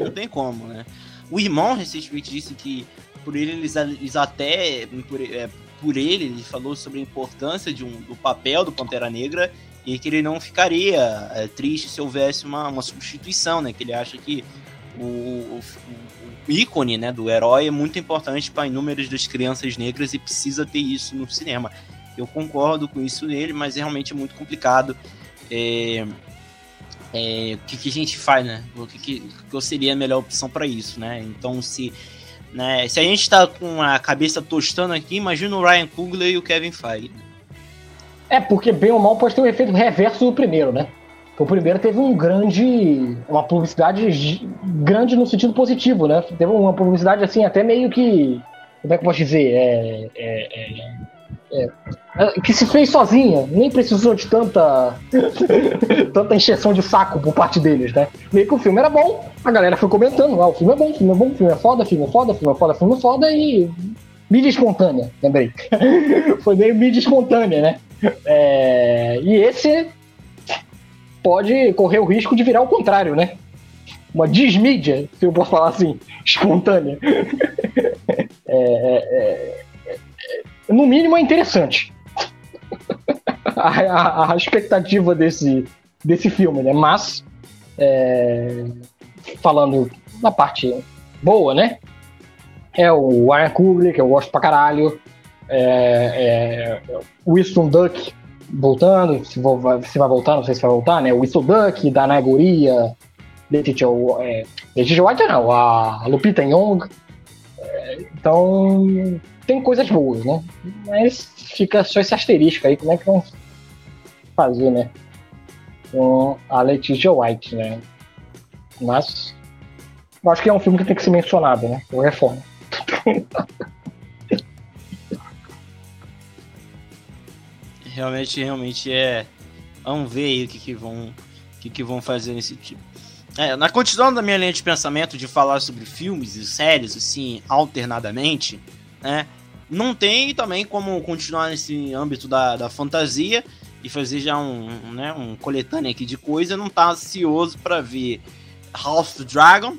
Speaker 1: não tem como, né? O irmão recentemente disse que por ele eles, eles até por, é, por ele ele falou sobre a importância de um, do papel do Pantera Negra e que ele não ficaria é, triste se houvesse uma, uma substituição, né? Que ele acha que o, o, o ícone né, do herói é muito importante para inúmeras das crianças negras e precisa ter isso no cinema. Eu concordo com isso nele, mas é realmente muito complicado. É, é, o que, que, a gente faz, né? O que, que, que seria a melhor opção para isso, né? Então, se, né, se a gente está com a cabeça tostando aqui, imagina o Ryan Coogler e o Kevin Feige.
Speaker 2: É, porque bem ou mal pode ter um efeito reverso do primeiro, né? O primeiro teve um grande. uma publicidade grande no sentido positivo, né? Teve uma publicidade assim, até meio que. Como é que eu posso dizer? É, é, é, é que se fez sozinha, nem precisou de tanta tanta encheção de saco por parte deles, né? Meio que o filme era bom, a galera foi comentando, ah, o filme é bom, o filme é bom, o filme é foda, o filme é foda, o filme é foda, o filme é foda, e mídia espontânea, lembrei. foi meio mídia espontânea, né? É, e esse pode correr o risco de virar o contrário, né? Uma desmídia, se eu posso falar assim, espontânea. É, é, é, é, no mínimo é interessante. a, a, a, expectativa desse, desse filme, né? Mas, é, falando na parte boa, né? É o Ryan Coogler, que eu gosto pra caralho é, é, Winston Duck voltando, se, vou, se, vai voltar, não sei se vai voltar, né? Winston Duck, da Nagoria, Letitia, é, Letitia White não, a Lupita Young. É, então, tem coisas boas, né? Mas fica só esse asterisco aí, como é que vão fazer, né? Com a Letitia White, né? Mas, acho que é um filme que tem que ser mencionado, né? Por reforma.
Speaker 1: realmente, realmente é. Vamos ver aí o que, que vão. O que, que vão fazer nesse tipo. É, na continuação da minha linha de pensamento de falar sobre filmes e séries, assim, alternadamente, né? Não tem também como continuar nesse âmbito da, da fantasia e fazer já um, né, um coletâneo aqui de coisa. Não tá ansioso para ver House of Dragon,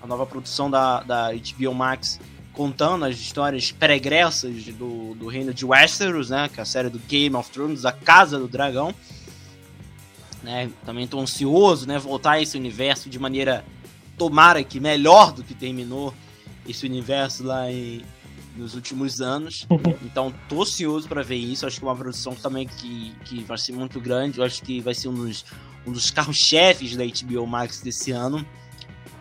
Speaker 1: a nova produção da, da HBO Max contando as histórias pregressas do, do reino de Westeros, né? Que é a série do Game of Thrones, a Casa do Dragão. Né, também estou ansioso, né? Voltar a esse universo de maneira, tomara que melhor do que terminou esse universo lá em, nos últimos anos. Então, tô ansioso para ver isso. Acho que é uma produção também que, que vai ser muito grande. Eu acho que vai ser um dos, um dos carros-chefes da HBO Max desse ano.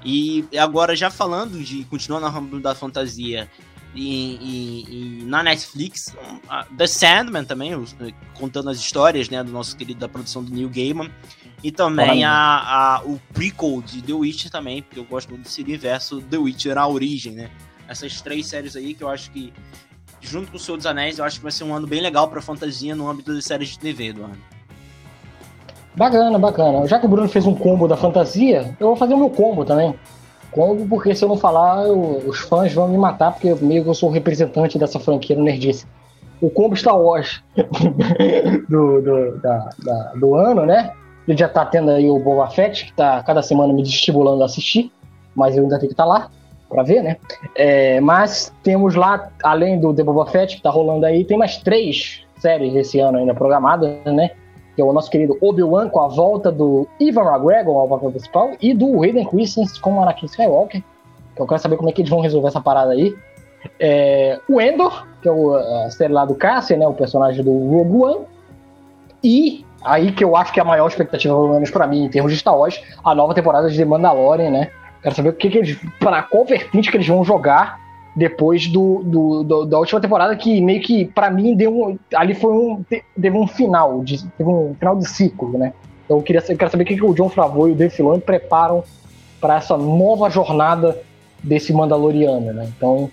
Speaker 1: E agora, já falando de continuar na ramo da fantasia e, e, e, na Netflix, The Sandman também, contando as histórias né, do nosso querido da produção do Neil Gaiman. E também a, a, o prequel de The Witcher também, porque eu gosto muito desse universo The Witcher, a origem, né? Essas três séries aí que eu acho que, junto com o Senhor dos Anéis, eu acho que vai ser um ano bem legal pra fantasia no âmbito das séries de TV do ano.
Speaker 2: Bacana, bacana. Já que o Bruno fez um combo da fantasia, eu vou fazer o meu combo também. Combo, porque se eu não falar, eu, os fãs vão me matar, porque meio que eu sou o representante dessa franquia no Nerdice. O combo Star Wars do, do, da, da, do ano, né? Ele já tá tendo aí o Boba Fett, que tá cada semana me estimulando a assistir, mas eu ainda tenho que estar tá lá para ver, né? É, mas temos lá, além do The Boba Fett, que tá rolando aí, tem mais três séries esse ano ainda programadas, né? Que é o nosso querido Obi-Wan com a volta do Ivan McGregor ao papel principal e do Hayden Christensen como Anakin Skywalker. Que eu quero saber como é que eles vão resolver essa parada aí. É, o Endor, que é o, a série lá do Cassian, né? O personagem do Rogue One. E aí que eu acho que é a maior expectativa, pelo menos pra mim, em termos de Star Wars, a nova temporada de The Mandalorian, né? Quero saber o que, que eles. para qual vertente que eles vão jogar depois do, do, do, da última temporada que meio que para mim deu um, ali foi um teve um final de, teve um final de ciclo né então eu queria eu quero saber o que, que o John Favreau e o Dave Filoni preparam para essa nova jornada desse Mandaloriano né então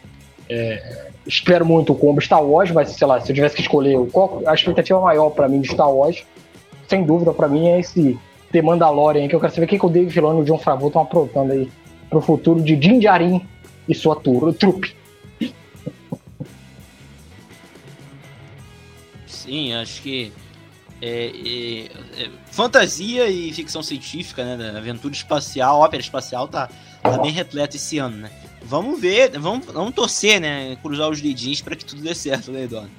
Speaker 2: é, espero muito o combo Star Wars mas sei lá se eu tivesse que escolher qual a expectativa maior para mim de Star Wars sem dúvida para mim é esse The Mandalorian que eu quero saber o que, que o Dave Filoni e o John Favreau estão aprontando aí pro futuro de Din Djarin e sua trupe.
Speaker 1: Sim, acho que é, é, é, fantasia e ficção científica, né? Aventura espacial, ópera espacial tá, tá bem repleto esse ano, né? Vamos ver, vamos, vamos torcer, né? Cruzar os dedinhos para que tudo dê certo, né, Eduardo?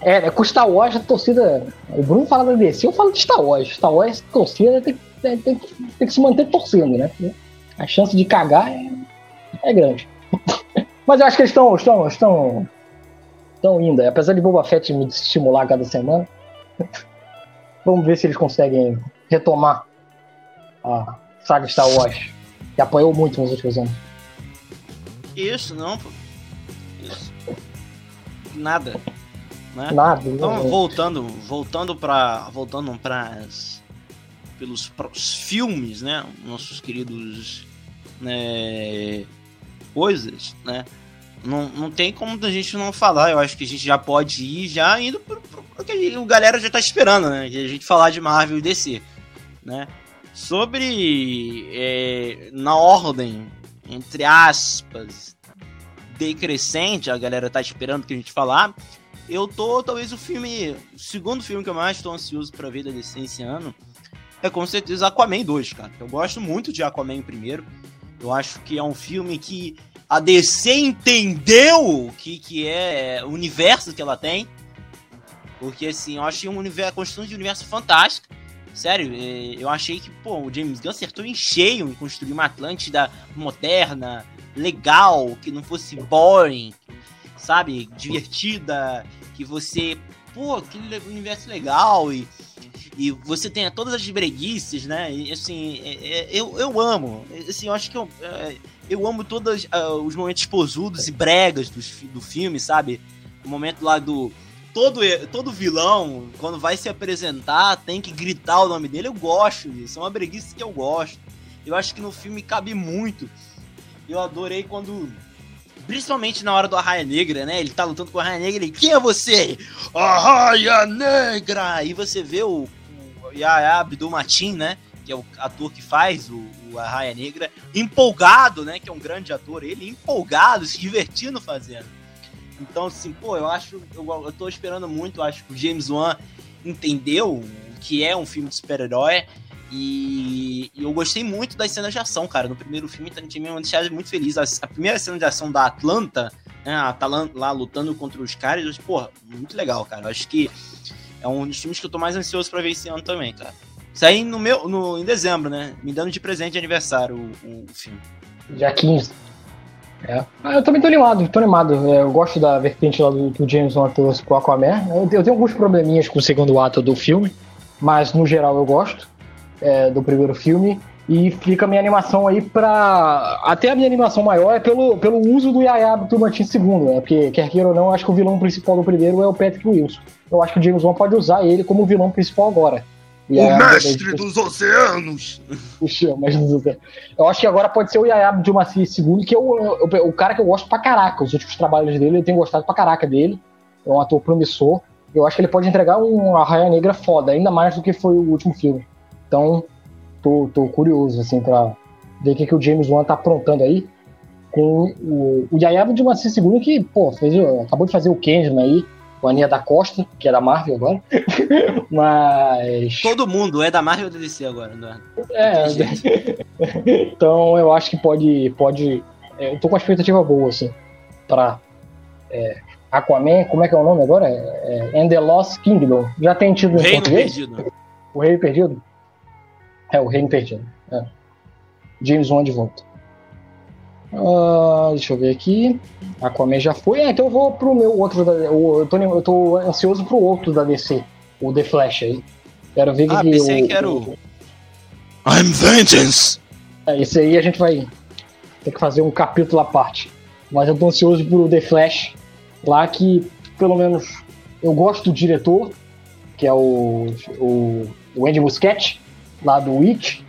Speaker 2: É, né, com Star Wars a torcida. O Bruno fala da DC, eu falo de Star Wars. Star Wars, a torcida tem, tem, tem, tem que se manter torcendo, né? A chance de cagar é é grande. Mas eu acho que eles estão estão estão estão indo. Apesar de Boba Fett me estimular cada semana, vamos ver se eles conseguem retomar a saga Star Wars, que apoiou muito nos últimos anos.
Speaker 1: Isso, não, pô. Isso. Nada. Né?
Speaker 2: Nada.
Speaker 1: Então, não, voltando, voltando para voltando para pelos, pelos filmes, né? Nossos queridos né, coisas, né? Não, não tem como a gente não falar. Eu acho que a gente já pode ir já indo pro, pro, pro que a galera já tá esperando, né? A gente falar de Marvel e DC, né? Sobre é, na ordem, entre aspas, decrescente, a galera tá esperando que a gente falar. Eu tô, talvez, o filme. O segundo filme que eu mais tô ansioso pra ver da DC esse ano é com certeza Aquaman 2, cara. Eu gosto muito de Aquaman primeiro. Eu acho que é um filme que a DC entendeu o que, que é o universo que ela tem. Porque, assim, eu achei um universo, a construção de um universo fantástico. Sério, é, eu achei que, pô, o James Gunn acertou em cheio em construir uma Atlântida moderna, legal, que não fosse boring, sabe? Divertida, que você, pô, aquele universo legal e e você tem todas as breguices, né? E, assim, é, é, eu, eu amo. Assim, eu acho que eu, é, eu amo todos uh, os momentos posudos e bregas do, do filme, sabe? O momento lá do. Todo, todo vilão, quando vai se apresentar, tem que gritar o nome dele. Eu gosto disso. É uma breguice que eu gosto. Eu acho que no filme cabe muito. Eu adorei quando Principalmente na hora do Arraia Negra, né? Ele tá lutando com a Arraia Negra e quem é você? Arraia Negra! E você vê o, Yaya Abdul Matin, né? Que é o ator que faz o, o Arraia Negra, empolgado, né? Que é um grande ator, ele empolgado, se divertindo fazendo. Então, assim, pô, eu acho, eu, eu tô esperando muito, acho que o James Wan entendeu o que é um filme de super-herói. E, e, eu gostei muito das cenas de ação, cara. No primeiro filme tinha me deixado muito feliz. A, a, primeira cena de ação da Atlanta, né, a Atalanta lá lutando contra os caras, eu, porra, muito legal, cara. Eu acho que é um dos filmes que eu tô mais ansioso para ver esse ano também, cara. Sai no meu, no, em dezembro, né? Me dando de presente de aniversário o, o filme.
Speaker 2: Dia 15. É. Ah, eu também tô animado, tô animado. É, eu gosto da vertente lá do, do James Wan trouxe pro Aquaman. Eu, eu, tenho alguns probleminhas com o segundo ato do filme, mas no geral eu gosto é, do primeiro filme. E fica a minha animação aí pra. Até a minha animação maior é pelo, pelo uso do Yaya Abdul-Mateen II, né? Porque, quer queira ou não, acho que o vilão principal do primeiro é o Patrick Wilson. Eu acho que o James Wan pode usar ele como vilão principal agora.
Speaker 1: E o mestre dos oceanos!
Speaker 2: Puxa, o mestre dos oceanos. Eu acho que agora pode ser o Yaya Abdul-Mateen II, que é o, o, o, cara que eu gosto pra caraca. Os últimos trabalhos dele, eu tenho gostado pra caraca dele. É um ator promissor. eu acho que ele pode entregar um Arraia Negra foda, ainda mais do que foi o último filme. Então, tô, tô curioso, assim, pra ver o que, que o James Wan tá aprontando aí com o, o Yaya de uma segunda que, pô, fez, acabou de fazer o Kendrick aí, com a Aninha da Costa, que é da Marvel agora. Mas.
Speaker 1: Todo mundo é da Marvel ou da DC agora,
Speaker 2: né? É. então eu acho que pode. pode é, eu tô com uma expectativa boa, assim, pra é, Aquaman, como é que é o nome agora? É, é And the Lost Kingdom. Já tem tido
Speaker 1: o Reino Perdido.
Speaker 2: O Reino Perdido? É, o Reino Perdido. É. James Wan de volta. Uh, deixa eu ver aqui. Aquaman já foi. É, então eu vou pro meu outro. Da, eu, tô, eu tô ansioso pro outro da DC. O The Flash aí. Quero ver
Speaker 1: ah, que. pensei o, que era o. I'm Vengeance!
Speaker 2: É, esse aí a gente vai ter que fazer um capítulo à parte. Mas eu tô ansioso pro The Flash. Lá que, pelo menos, eu gosto do diretor, que é o, o, o Andy Muschietti, lá do Witch.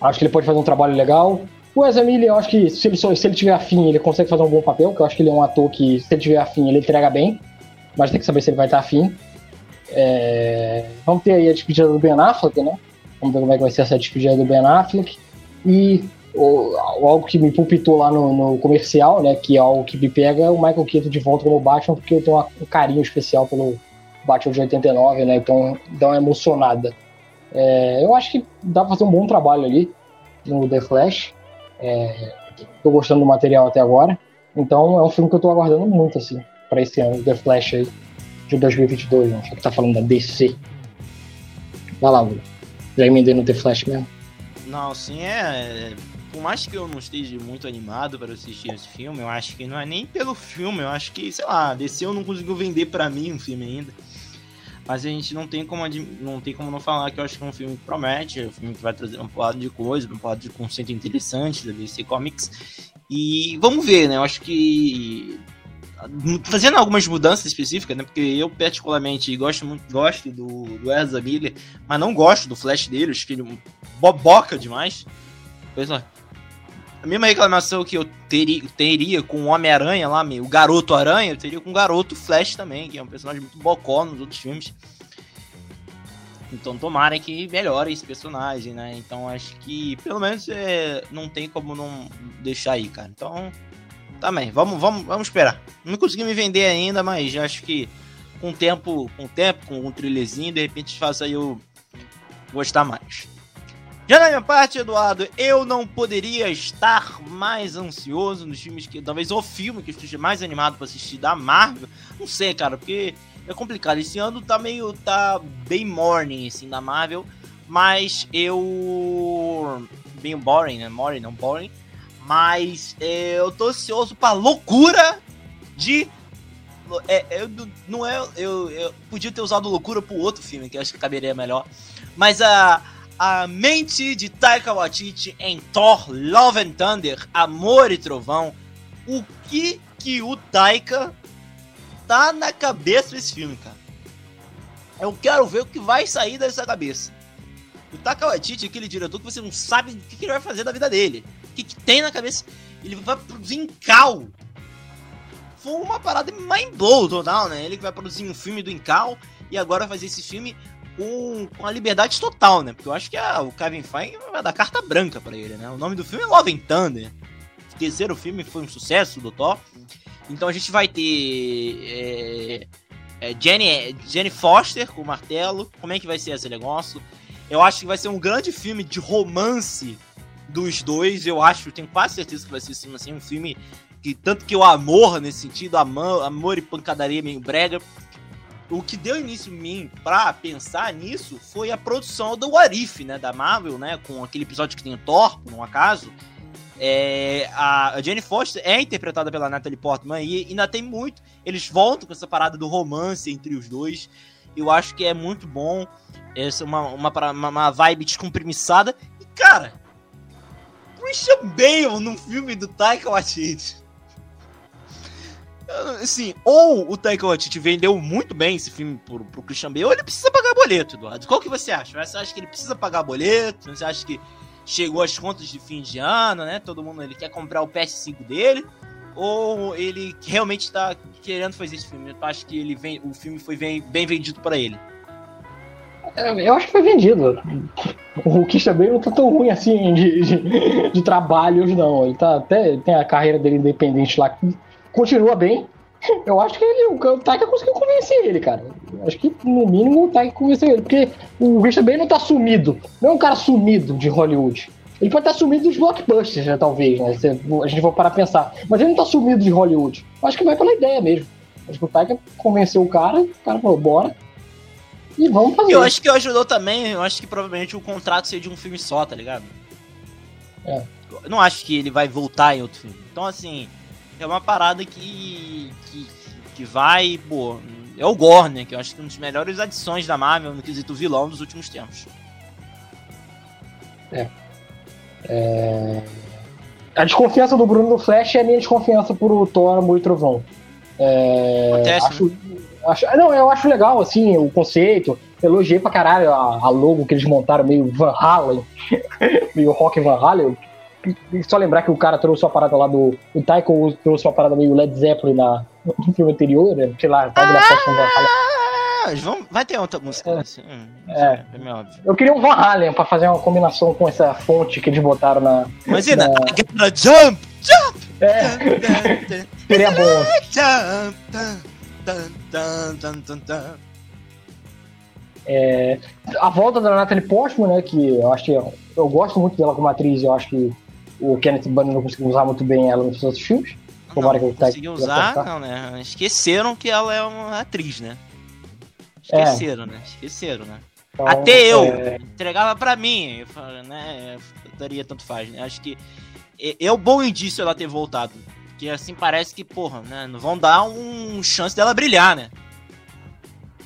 Speaker 2: Acho que ele pode fazer um trabalho legal. O Ezra eu acho que se ele, se ele tiver afim, ele consegue fazer um bom papel, que eu acho que ele é um ator que, se ele tiver afim, ele entrega bem. Mas tem que saber se ele vai estar afim. É... Vamos ter aí a despedida do Ben Affleck, né? Vamos ver como é que vai ser essa despedida do Ben Affleck. E o, algo que me pulpitou lá no, no, comercial, né? Que é algo que me pega é o Michael Keaton de volta como Batman, porque eu tenho um carinho especial pelo Batman de 89, né? Então dá uma emocionada. É, eu acho que dá pra fazer um bom trabalho ali no The Flash. É, tô gostando do material até agora. Então é um filme que eu tô aguardando muito, assim, pra esse ano, The Flash aí, de 2022, né? Só que tá falando da DC. Vai lá, Bruno. Já emendei no The Flash mesmo.
Speaker 1: Não, sim, é, é. Por mais que eu não esteja muito animado para assistir esse filme, eu acho que não é nem pelo filme, eu acho que, sei lá, DC eu não conseguiu vender para mim um filme ainda. Mas a gente não tem como não tem como não falar que eu acho que é um filme que promete, é um filme que vai trazer um lado de coisa, um lado de conceito interessante da DC Comics. E vamos ver, né? Eu acho que fazendo algumas mudanças específicas, né? Porque eu particularmente gosto muito gosto do, do Ezra Miller, mas não gosto do Flash dele, acho que ele boboca demais. Pois é. A mesma reclamação que eu teria, teria com o Homem-Aranha lá, o Garoto Aranha, eu teria com o Garoto Flash também, que é um personagem muito bocó nos outros filmes. Então tomara que melhore esse personagem, né? Então acho que pelo menos é, não tem como não deixar aí, cara. Então, também, vamos, vamos, vamos esperar. Não consegui me vender ainda, mas acho que com tempo, com tempo, com um trilhezinho, de repente faça eu gostar mais. Já na minha parte, Eduardo, eu não poderia estar mais ansioso nos filmes que. Talvez o filme que eu esteja mais animado para assistir da Marvel. Não sei, cara, porque é complicado. Esse ano tá meio. tá bem morning, assim, da Marvel. Mas eu. Bem boring, né? Morning, não boring. Mas é, eu tô ansioso pra loucura de. É, eu, não é. Eu, eu podia ter usado loucura pro outro filme, que eu acho que caberia melhor. Mas a a mente de Taika Waititi em Thor Love and Thunder, Amor e Trovão. O que que o Taika tá na cabeça desse filme, cara? Eu quero ver o que vai sair dessa cabeça. O Taika Waititi aquele diretor que você não sabe o que, que ele vai fazer da vida dele. O que, que tem na cabeça. Ele vai produzir em cal. Foi uma parada mind blow total, né? Ele que vai produzir um filme do Incal e agora fazer esse filme com, com a liberdade total, né? Porque eu acho que a, o Kevin Feige vai dar carta branca para ele, né? O nome do filme é Love and Thunder. O terceiro filme foi um sucesso do Thor. Então a gente vai ter é, é, Jenny, Jenny Foster com o martelo. Como é que vai ser esse negócio? Eu acho que vai ser um grande filme de romance dos dois. Eu acho, tenho quase certeza que vai ser assim, um filme que tanto que o amor nesse sentido, amor, amor e pancadaria meio brega, o que deu início em mim pra pensar nisso foi a produção do Warif, né, da Marvel, né, com aquele episódio que tem o Thor, por um acaso. É, a, Jenny Foster é interpretada pela Natalie Portman e ainda tem muito. Eles voltam com essa parada do romance entre os dois. Eu acho que é muito bom. Essa uma, uma, uma vibe descompromissada. E, cara, Christian Bale num filme do Taika Waititi. Assim, ou o Taika Waititi vendeu muito bem esse filme pro, pro Christian Bale, ou ele precisa pagar boleto, Eduardo. Qual que você acha? Você acha que ele precisa pagar boleto? Você acha que chegou as contas de fim de ano, né? Todo mundo ele quer comprar o PS5 dele? Ou ele realmente tá querendo fazer esse filme? Tu acha que ele vem, o filme foi bem, bem vendido pra ele?
Speaker 2: É, eu acho que foi vendido. O Kiss também não tá tão ruim assim de, de, de, trabalhos, não. Ele tá até tem a carreira dele independente lá que continua bem. Eu acho que ele, o Taika conseguiu convencer ele, cara. Acho que no mínimo o Taika convenceu ele, porque o Christian Bale não tá sumido. Não é um cara sumido de Hollywood. Ele pode estar sumido dos blockbusters, né, talvez, né? Se a gente for parar a pensar. Mas ele não tá sumido de Hollywood. Eu acho que vai pela ideia mesmo. Acho que o Taika convenceu o cara, o cara falou, bora. E vamos fazer.
Speaker 1: Eu acho que ajudou também, eu acho que provavelmente o contrato seria de um filme só, tá ligado? É. Eu não acho que ele vai voltar em outro filme. Então, assim, é uma parada que, que, que vai, pô, é o Gore, né? Que eu acho que é uma das melhores adições da Marvel no quesito vilão dos últimos tempos.
Speaker 2: É. é... A desconfiança do Bruno do Flash é a minha desconfiança por o Thor, Amor e Trovão. É... Acontece, acho, né? acho, não, eu acho legal, assim, o conceito. Elogiei pra caralho a, a logo que eles montaram, meio Van Halen, meio rock Van Halen só lembrar que o cara trouxe uma parada lá do. O Taiko trouxe uma parada meio Led Zeppelin na, no filme anterior, né? sei lá, tá
Speaker 1: ah, vamos, vai ter outra música. É. Assim, hum, é. é
Speaker 2: Eu queria um Van Halen pra fazer uma combinação com essa fonte que eles botaram na.
Speaker 1: Imagina, na... jump! Jump!
Speaker 2: É. Seria bom. Jump! É, a volta da Natalie Portman, né, que eu acho que eu, eu gosto muito dela como atriz, eu acho que o Kenneth Branagh não conseguiu usar muito bem ela nos outros filmes.
Speaker 1: Tomara que ele conseguiu usar, não, né? Esqueceram que ela é uma atriz, né? Esqueceram, é. né? Esqueceram, né? Então, Até eu é... entregava pra mim, eu falei, né? daria tanto faz, né? Acho que é, é o bom indício ela ter voltado. Porque assim parece que, porra, né? Não vão dar um chance dela brilhar, né?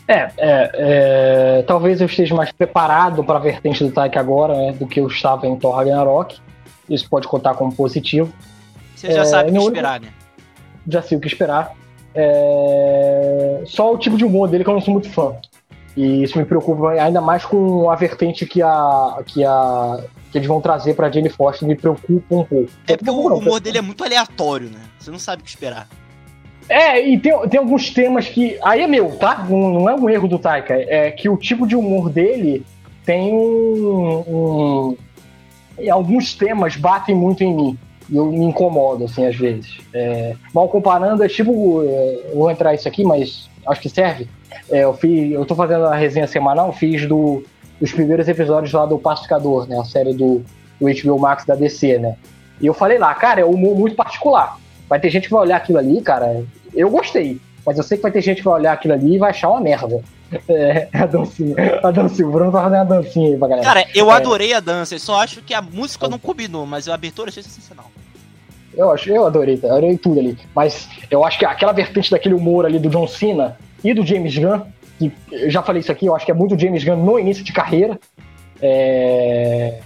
Speaker 2: É, é, é, talvez eu esteja mais preparado para a vertente do Taika agora né, do que eu estava em Thor Ragnarok. Isso pode contar como positivo.
Speaker 1: Você já é, sabe o que esperar, né?
Speaker 2: Já sei o que esperar. É... Só o tipo de humor dele que eu não sou muito fã. E isso me preocupa ainda mais com a vertente que a que a que eles vão trazer para Jane Foster me preocupa um pouco.
Speaker 1: É porque o humor dele é muito aleatório, né? Você não sabe o que esperar.
Speaker 2: É, e tem, tem alguns temas que. Aí é meu, tá? Não, não é um erro do Taika. É que o tipo de humor dele tem um, um alguns temas batem muito em mim. E eu me incomodo, assim, às vezes. É, mal comparando, é tipo. É, vou entrar isso aqui, mas acho que serve. É, eu, fiz, eu tô fazendo a resenha semanal, fiz do, dos primeiros episódios lá do Pacificador, né? A série do, do HBO Max da DC, né? E eu falei lá, cara, é um humor muito particular. Vai ter gente que vai olhar aquilo ali, cara. Eu gostei. Mas eu sei que vai ter gente que vai olhar aquilo ali e vai achar uma merda. É, a dancinha. A dancinha. O Bruno tá fazendo a dancinha aí pra galera.
Speaker 1: Cara, eu é. adorei a dança. Eu só acho que a música não combinou, mas a abertura achei sensacional.
Speaker 2: Eu acho, eu adorei, eu adorei tudo ali. Mas eu acho que aquela vertente daquele humor ali do John Cena e do James Gunn, que eu já falei isso aqui, eu acho que é muito James Gunn no início de carreira. É,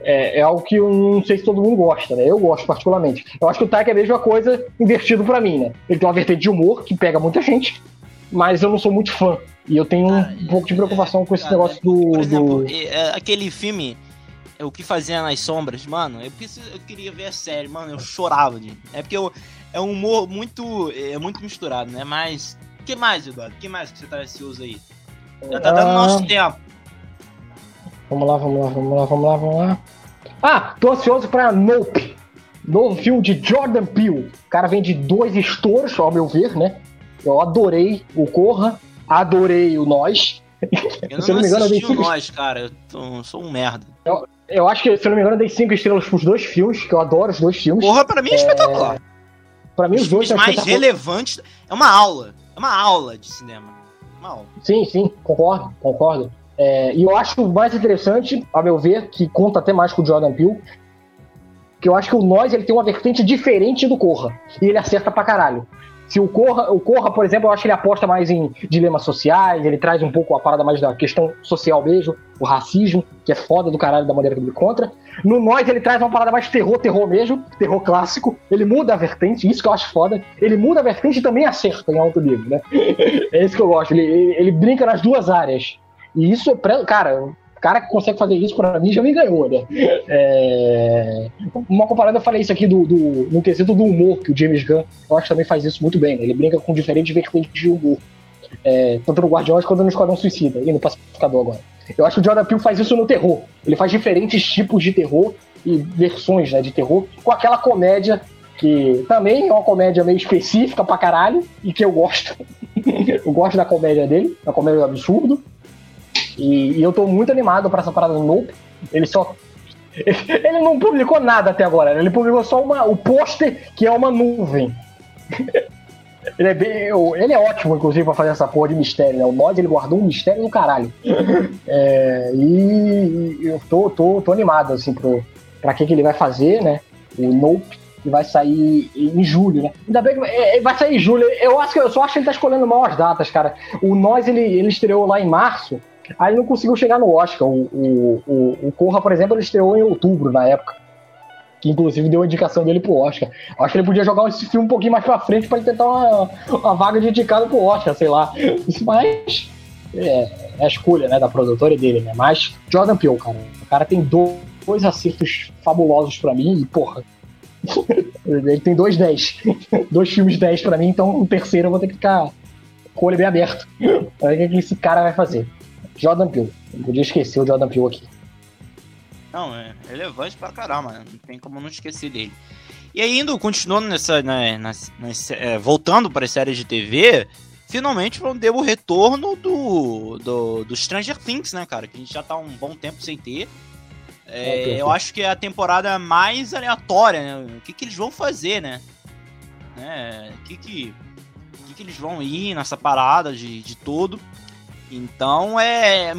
Speaker 2: é, é, algo que eu não sei se todo mundo gosta, né? Eu gosto particularmente. Eu acho que o Taika é a mesma coisa invertido para mim, né? Ele tem uma vertente de humor que pega muita gente, mas eu não sou muito fã. E eu tenho ah, um pouco de preocupação com esse cara, negócio do. Por exemplo, do...
Speaker 1: É, aquele filme. É o que fazia nas sombras, mano, eu, preciso, eu queria ver a série, mano, eu chorava de. É porque eu, é um humor muito. É muito misturado, né? Mas. O que mais, Eduardo? O que mais que você tá ansioso aí? Já tá dando ah... nosso tempo.
Speaker 2: Vamos lá, vamos lá, vamos lá, vamos lá, vamos lá. Ah, tô ansioso pra Nope. Novo filme de Jordan Peele. O cara vem de dois estouros, ao meu ver, né? Eu adorei o Corra adorei o Nós.
Speaker 1: Eu não, se não me engano, eu dei cinco... Nós, cara. Eu tô, sou um merda.
Speaker 2: Eu, eu, acho que, se eu não me engano, eu dei cinco estrelas pros dois filmes, que eu adoro os dois filmes.
Speaker 1: Porra, pra mim é, é espetacular.
Speaker 2: Pra mim, os, os dois
Speaker 1: são mais relevantes. É uma aula. É uma aula de cinema. Uma aula.
Speaker 2: Sim, sim, concordo, concordo. É, e eu acho mais interessante, a meu ver, que conta até mais com o Jordan Peele, que eu acho que o Nós ele tem uma vertente diferente do Corra. E ele acerta pra caralho. Se o Corra, o Corra, por exemplo, eu acho que ele aposta mais em dilemas sociais, ele traz um pouco a parada mais da questão social mesmo, o racismo, que é foda do caralho da maneira que ele contra. No Nós, ele traz uma parada mais terror, terror mesmo, terror clássico. Ele muda a vertente, isso que eu acho foda. Ele muda a vertente e também acerta em alto nível, né? É isso que eu gosto. Ele, ele, ele brinca nas duas áreas. E isso, cara, O cara que consegue fazer isso, pra mim, já me ganhou, né? É... Uma comparada, eu falei isso aqui do, do, no quesito do humor, que o James Gunn, eu acho que também faz isso muito bem, né? Ele brinca com diferentes vertentes de humor. É, tanto no Guardiões quanto no Esquadrão Suicida, e no Pacificador agora. Eu acho que o Jordan Peele faz isso no terror. Ele faz diferentes tipos de terror e versões né, de terror, com aquela comédia que também é uma comédia meio específica pra caralho, e que eu gosto. eu gosto da comédia dele, da comédia do absurdo. E, e eu tô muito animado para essa parada do Nope. Ele só. Ele não publicou nada até agora, né? ele publicou só uma, o pôster, que é uma nuvem. Ele é, bem, ele é ótimo, inclusive, pra fazer essa porra de mistério, né? O Nod, ele guardou um mistério do caralho. É, e, eu tô, tô, tô animado, assim, pro, pra que, que ele vai fazer, né? O Nope, que vai sair em julho, né? Ainda bem que é, vai sair em julho. Eu acho que eu só acho que ele tá escolhendo mal as datas, cara. O Nós, ele, ele estreou lá em março, aí não conseguiu chegar no Oscar. O, o, o, o Corra, por exemplo, ele estreou em outubro, na época que inclusive deu a indicação dele pro Oscar. Acho que ele podia jogar esse filme um pouquinho mais pra frente para tentar uma, uma vaga de indicado pro Oscar, sei lá. Mas é, é, a escolha né, da produtora dele, né? Mas Jordan Peele, cara. O cara tem dois acertos fabulosos para mim e, porra. ele tem dois 10. dois filmes 10 para mim, então o terceiro eu vou ter que ficar com o olho bem aberto. Olha o que esse cara vai fazer. Jordan Peele. Não podia esquecer o Jordan Peele aqui.
Speaker 1: Não, é relevante pra caramba, não tem como não esquecer dele. E aí, indo, continuando nessa. Né, nas, nas, é, voltando para as séries de TV, finalmente ter o retorno do, do, do Stranger Things, né, cara? Que a gente já tá um bom tempo sem ter. É, é eu acho que é a temporada mais aleatória, né? O que, que eles vão fazer, né? né? O que, que, o que, que eles vão ir nessa parada de, de todo. Então é,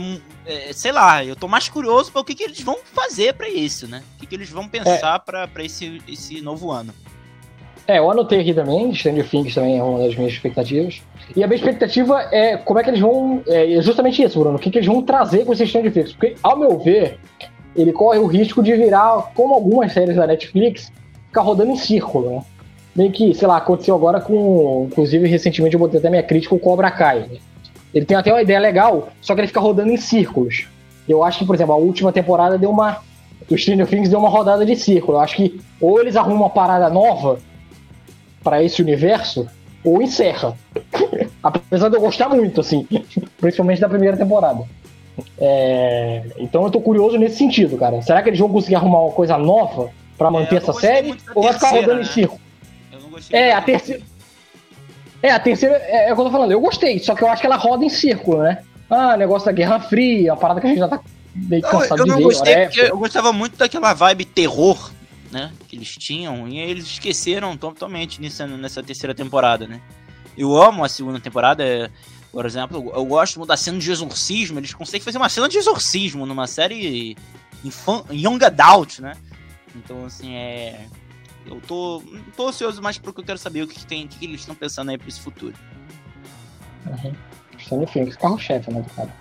Speaker 1: é, sei lá, eu tô mais curioso para o que, que eles vão fazer para isso, né? O que, que eles vão pensar é. para esse, esse novo ano.
Speaker 2: É, eu anotei aqui também, Stranger Things também é uma das minhas expectativas. E a minha expectativa é como é que eles vão. É justamente isso, Bruno. O que, que eles vão trazer com esse Stranger Things? Porque, ao meu ver, ele corre o risco de virar, como algumas séries da Netflix, ficar rodando em círculo, né? Meio que, sei lá, aconteceu agora com. Inclusive, recentemente eu botei até minha crítica com o Cobra Kai. Né? Ele tem até uma ideia legal, só que ele fica rodando em círculos. Eu acho que, por exemplo, a última temporada deu uma. O Stranger Things deu uma rodada de círculo. Eu acho que ou eles arrumam uma parada nova para esse universo, ou encerra. Apesar de eu gostar muito, assim, principalmente da primeira temporada. É... Então eu tô curioso nesse sentido, cara. Será que eles vão conseguir arrumar uma coisa nova para manter é, essa série? Ou vai ficar rodando né? em círculo? É, a terceira. É, a terceira é, é o que eu tô falando. Eu gostei, só que eu acho que ela roda em círculo, né? Ah, negócio da Guerra Fria, uma parada que a gente já tá meio cansado
Speaker 1: eu, eu de não ver. Gostei porque eu gostava muito daquela vibe terror, né? Que eles tinham, e eles esqueceram totalmente nessa, nessa terceira temporada, né? Eu amo a segunda temporada, é, por exemplo, eu gosto da cena de exorcismo, eles conseguem fazer uma cena de exorcismo numa série infan, Young Adult, né? Então, assim, é eu tô, tô ansioso mais porque eu quero saber o que, que tem, o que, que eles estão pensando aí pra esse futuro.
Speaker 2: Uhum. Stranger Things, carro-chefe, né, cara.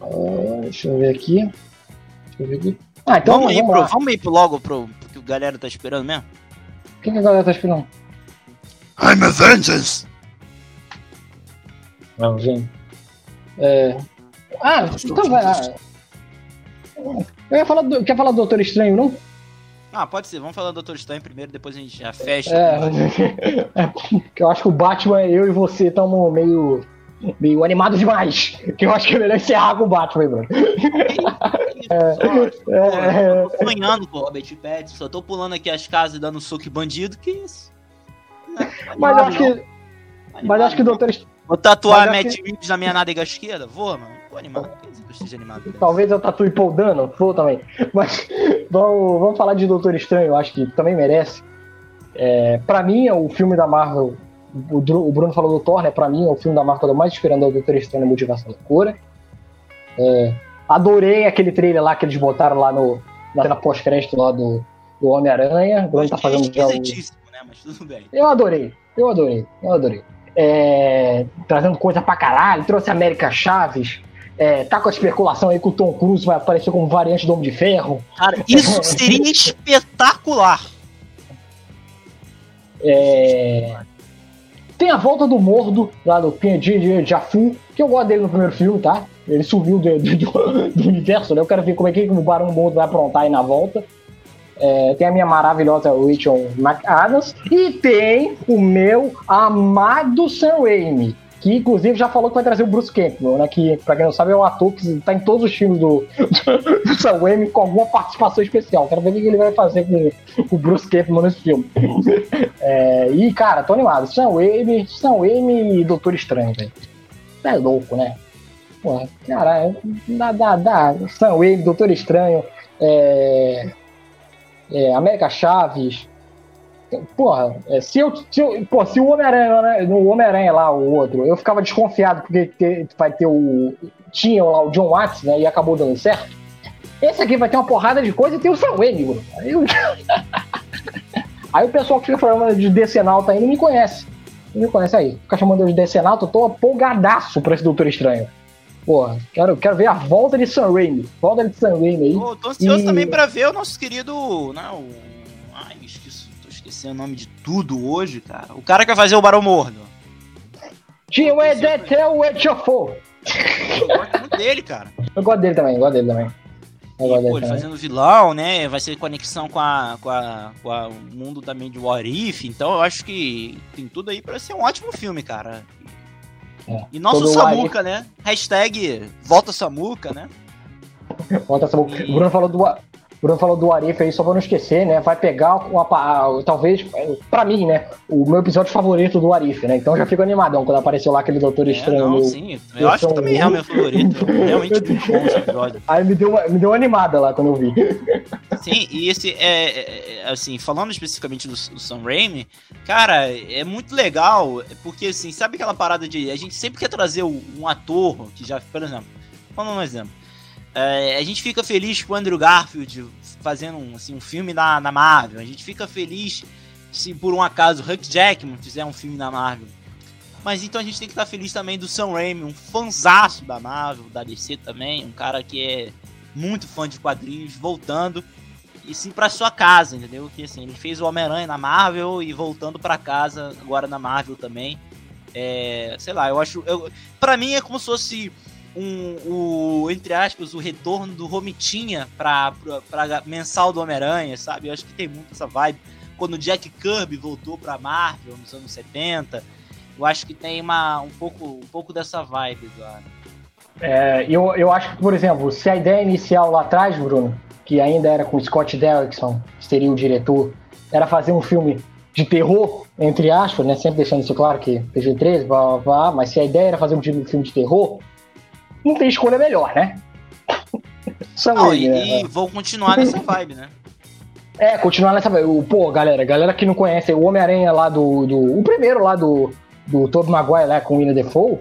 Speaker 2: Uh, deixa eu ver aqui. Deixa eu ver aqui.
Speaker 1: Ah, então vamos, vamos, ir pro, vamos ir pro logo pro, pro que a galera tá esperando mesmo?
Speaker 2: O que, que a galera tá esperando?
Speaker 1: I'm a vengeance!
Speaker 2: Vamos ver. É... Ah, então vai. Eu ia falar do... Quer falar do Doutor Estranho, não?
Speaker 1: Ah, pode ser. Vamos falar do Doutor Estranho primeiro, depois a gente já fecha.
Speaker 2: É, eu acho que o Batman, eu e você estamos meio, meio animados demais. Que eu acho que é melhor encerrar com o Batman, mano.
Speaker 1: É, é, tô sonhando com o Robert Pattinson, só tô pulando aqui as casas dando soco bandido, que isso?
Speaker 2: Não, mas eu acho que. Mas acho que o Doutor Estranho.
Speaker 1: Vou tatuar Matt Reeves na minha nádega esquerda? Vou, mano. Vou animar. Que animado.
Speaker 2: Talvez eu tatue Paul Dano, vou também. Mas vamos, vamos falar de Doutor Estranho, eu acho que também merece. É, pra mim, é o filme da Marvel. O, o Bruno falou do Thor, né? Pra mim, é o filme da Marvel que eu tô mais esperando é o Doutor Estranho Motivação da Cura. É, adorei aquele trailer lá que eles botaram lá no, na pós-crédito lá do, do Homem-Aranha. O Bruno tá fazendo já o... né? Mas tudo bem. Eu adorei, eu adorei, eu adorei é, trazendo coisa pra caralho, trouxe América Chaves, é, tá com a especulação aí que o Tom Cruise vai aparecer como variante do Homem de Ferro.
Speaker 1: Cara, isso seria espetacular.
Speaker 2: É, tem a volta do Mordo, lá do PNG de Jafu, que eu gosto dele no primeiro filme, tá? Ele sumiu do, do, do universo, né? Eu quero ver como é que o Barão Mordo vai aprontar aí na volta. É, tem a minha maravilhosa Rachel McAdams e tem o meu amado Sam Raimi, que inclusive já falou que vai trazer o Bruce Campbell, né? Que, pra quem não sabe, é um ator que tá em todos os filmes do, do, Sam Raimi com alguma participação especial. Quero ver o que ele vai fazer com o Bruce Campbell nesse filme. É, e, cara, tô animado. Sam Raimi, Sam Raimi e Doutor Estranho, velho. É louco, né? Porra, caralho, dá, dá, dá. Sam Raimi, Doutor Estranho, é, é, América Chaves, Porra, é, se, eu, se, eu, pô, se o Homem-Aranha, né, no Homem-Aranha lá, o outro, eu ficava desconfiado porque vai ter o. Tinha lá o John Watts, né? E acabou dando certo. Esse aqui vai ter uma porrada de coisa e tem o Sam Raimi, mano. Aí, eu... aí o pessoal que fica falando de Decenalta aí não me conhece. Não me conhece aí. Fica chamando de Decenalta, eu tô empolgadaço pra esse Doutor Estranho. Porra, quero, quero ver a volta de Sam Raimi. Volta de Sam Raimi aí.
Speaker 1: Pô, tô ansioso e... também pra ver o nosso querido. Né, o esqueci o nome de tudo hoje, cara. O cara que vai fazer o Barão Mordo.
Speaker 2: Tio Edetel Echofo.
Speaker 1: Eu gosto muito dele, cara.
Speaker 2: Eu gosto dele também, gosto dele também.
Speaker 1: E, pô, ele fazendo vilão, né? Vai ser conexão com, a, com, a, com a, o mundo também de What If. Então eu acho que tem tudo aí pra ser um ótimo filme, cara. É. E nosso Samuca, né? Hashtag volta Samuca, né?
Speaker 2: Volta Samuca. O Bruno falou do, Bruno falou do Arif aí, só pra não esquecer, né? Vai pegar uma, talvez, pra mim, né? O meu episódio favorito do Arif, né? Então já fico animadão quando apareceu lá aquele Doutor é, Estranho. Não,
Speaker 1: sim, eu acho que também é o meu favorito. Realmente muito bom esse episódio.
Speaker 2: Aí me deu, uma, me deu uma animada lá quando eu vi.
Speaker 1: Sim, e esse é, é, é assim, falando especificamente do, do Sam Raimi, cara, é muito legal, porque assim, sabe aquela parada de. A gente sempre quer trazer um ator que já, por exemplo, vamos um exemplo. É, a gente fica feliz com o Andrew Garfield fazendo um, assim, um filme na, na Marvel. A gente fica feliz se por um acaso Hugh Jackman fizer um filme na Marvel. Mas então a gente tem que estar feliz também do Sam Raimi, um fanzaço da Marvel, da DC também, um cara que é muito fã de quadrinhos, voltando e sim para sua casa, entendeu? Que assim, ele fez o Homem-Aranha na Marvel e voltando para casa agora na Marvel também. É, sei lá, eu acho, eu, para mim é como se fosse um, o, entre aspas, o retorno do Romitinha pra, pra, pra mensal do Homem-Aranha, sabe? Eu acho que tem muito essa vibe. Quando o Jack Kirby voltou pra Marvel nos anos 70, eu acho que tem uma, um, pouco, um pouco dessa vibe, Eduardo.
Speaker 2: É, eu, eu acho que, por exemplo, se a ideia inicial lá atrás, Bruno, que ainda era com Scott Derrickson, que seria o diretor, era fazer um filme de terror, entre aspas, né? Sempre deixando isso claro que PG-13, blá, blá, blá, mas se a ideia era fazer um filme de terror, não tem escolha melhor, né?
Speaker 1: não, e, né? e vou continuar nessa vibe, né?
Speaker 2: É, continuar nessa vibe. Pô, galera, galera que não conhece o Homem-Aranha lá do, do. O primeiro lá do, do Tobey Maguire lá com o William Defoe,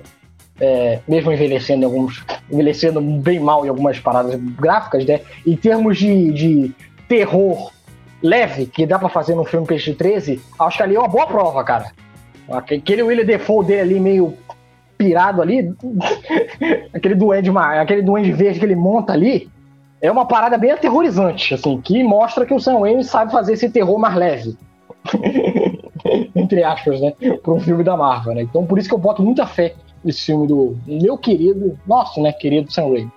Speaker 2: é, mesmo envelhecendo alguns. envelhecendo bem mal em algumas paradas gráficas, né? Em termos de, de terror leve, que dá pra fazer no filme Peixe 13, acho que ali é uma boa prova, cara. Aquele William Defoe dele ali meio pirado ali, aquele duende, aquele duende verde que ele monta ali, é uma parada bem aterrorizante, assim, que mostra que o Sam Raimi sabe fazer esse terror mais leve. Entre aspas, né? Para um filme da Marvel, né? Então por isso que eu boto muita fé nesse filme do meu querido, nosso, né, querido Sam Raimi.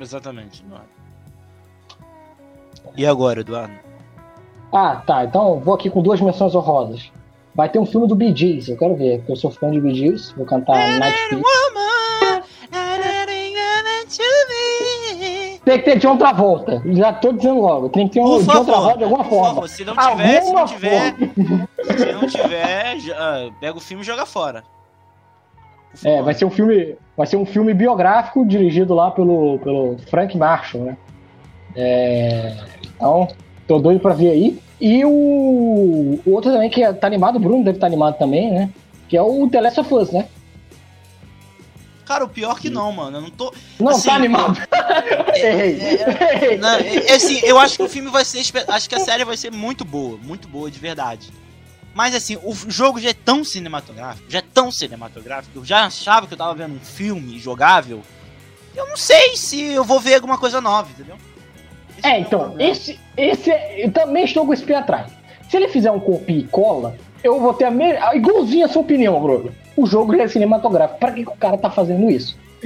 Speaker 1: Exatamente, Eduardo. E agora, Eduardo?
Speaker 2: Ah, tá. Então vou aqui com duas menções honrosas. Vai ter um filme do Bee Gees, eu quero ver, porque eu sou fã de Bee Gees, vou cantar Night Tem que ter de outra volta. Já tô dizendo logo. Tem que ter um, de outra volta de alguma forma. Favor,
Speaker 1: se não tiver, se não tiver, se não tiver, já, pega o filme e joga fora.
Speaker 2: É, vai ser um filme, vai ser um filme biográfico dirigido lá pelo, pelo Frank Marshall, né? É, então, tô doido pra ver aí. E o, o outro também que é, tá animado, o Bruno deve estar tá animado também, né? Que é o The Last of Us, né?
Speaker 1: Cara, o pior que não, mano. Eu não tô.
Speaker 2: Não assim, tá animado.
Speaker 1: É, errei. É, é, não, é, é, assim, eu acho que o filme vai ser. Acho que a série vai ser muito boa. Muito boa, de verdade. Mas assim, o jogo já é tão cinematográfico, já é tão cinematográfico, eu já achava que eu tava vendo um filme jogável. Eu não sei se eu vou ver alguma coisa nova, entendeu?
Speaker 2: É, então, esse, esse é, eu também estou com esse pé atrás. Se ele fizer um copia e cola, eu vou ter a mesma. Igualzinho a sua opinião, Bruno. O jogo é cinematográfico. Pra que, que o cara tá fazendo isso?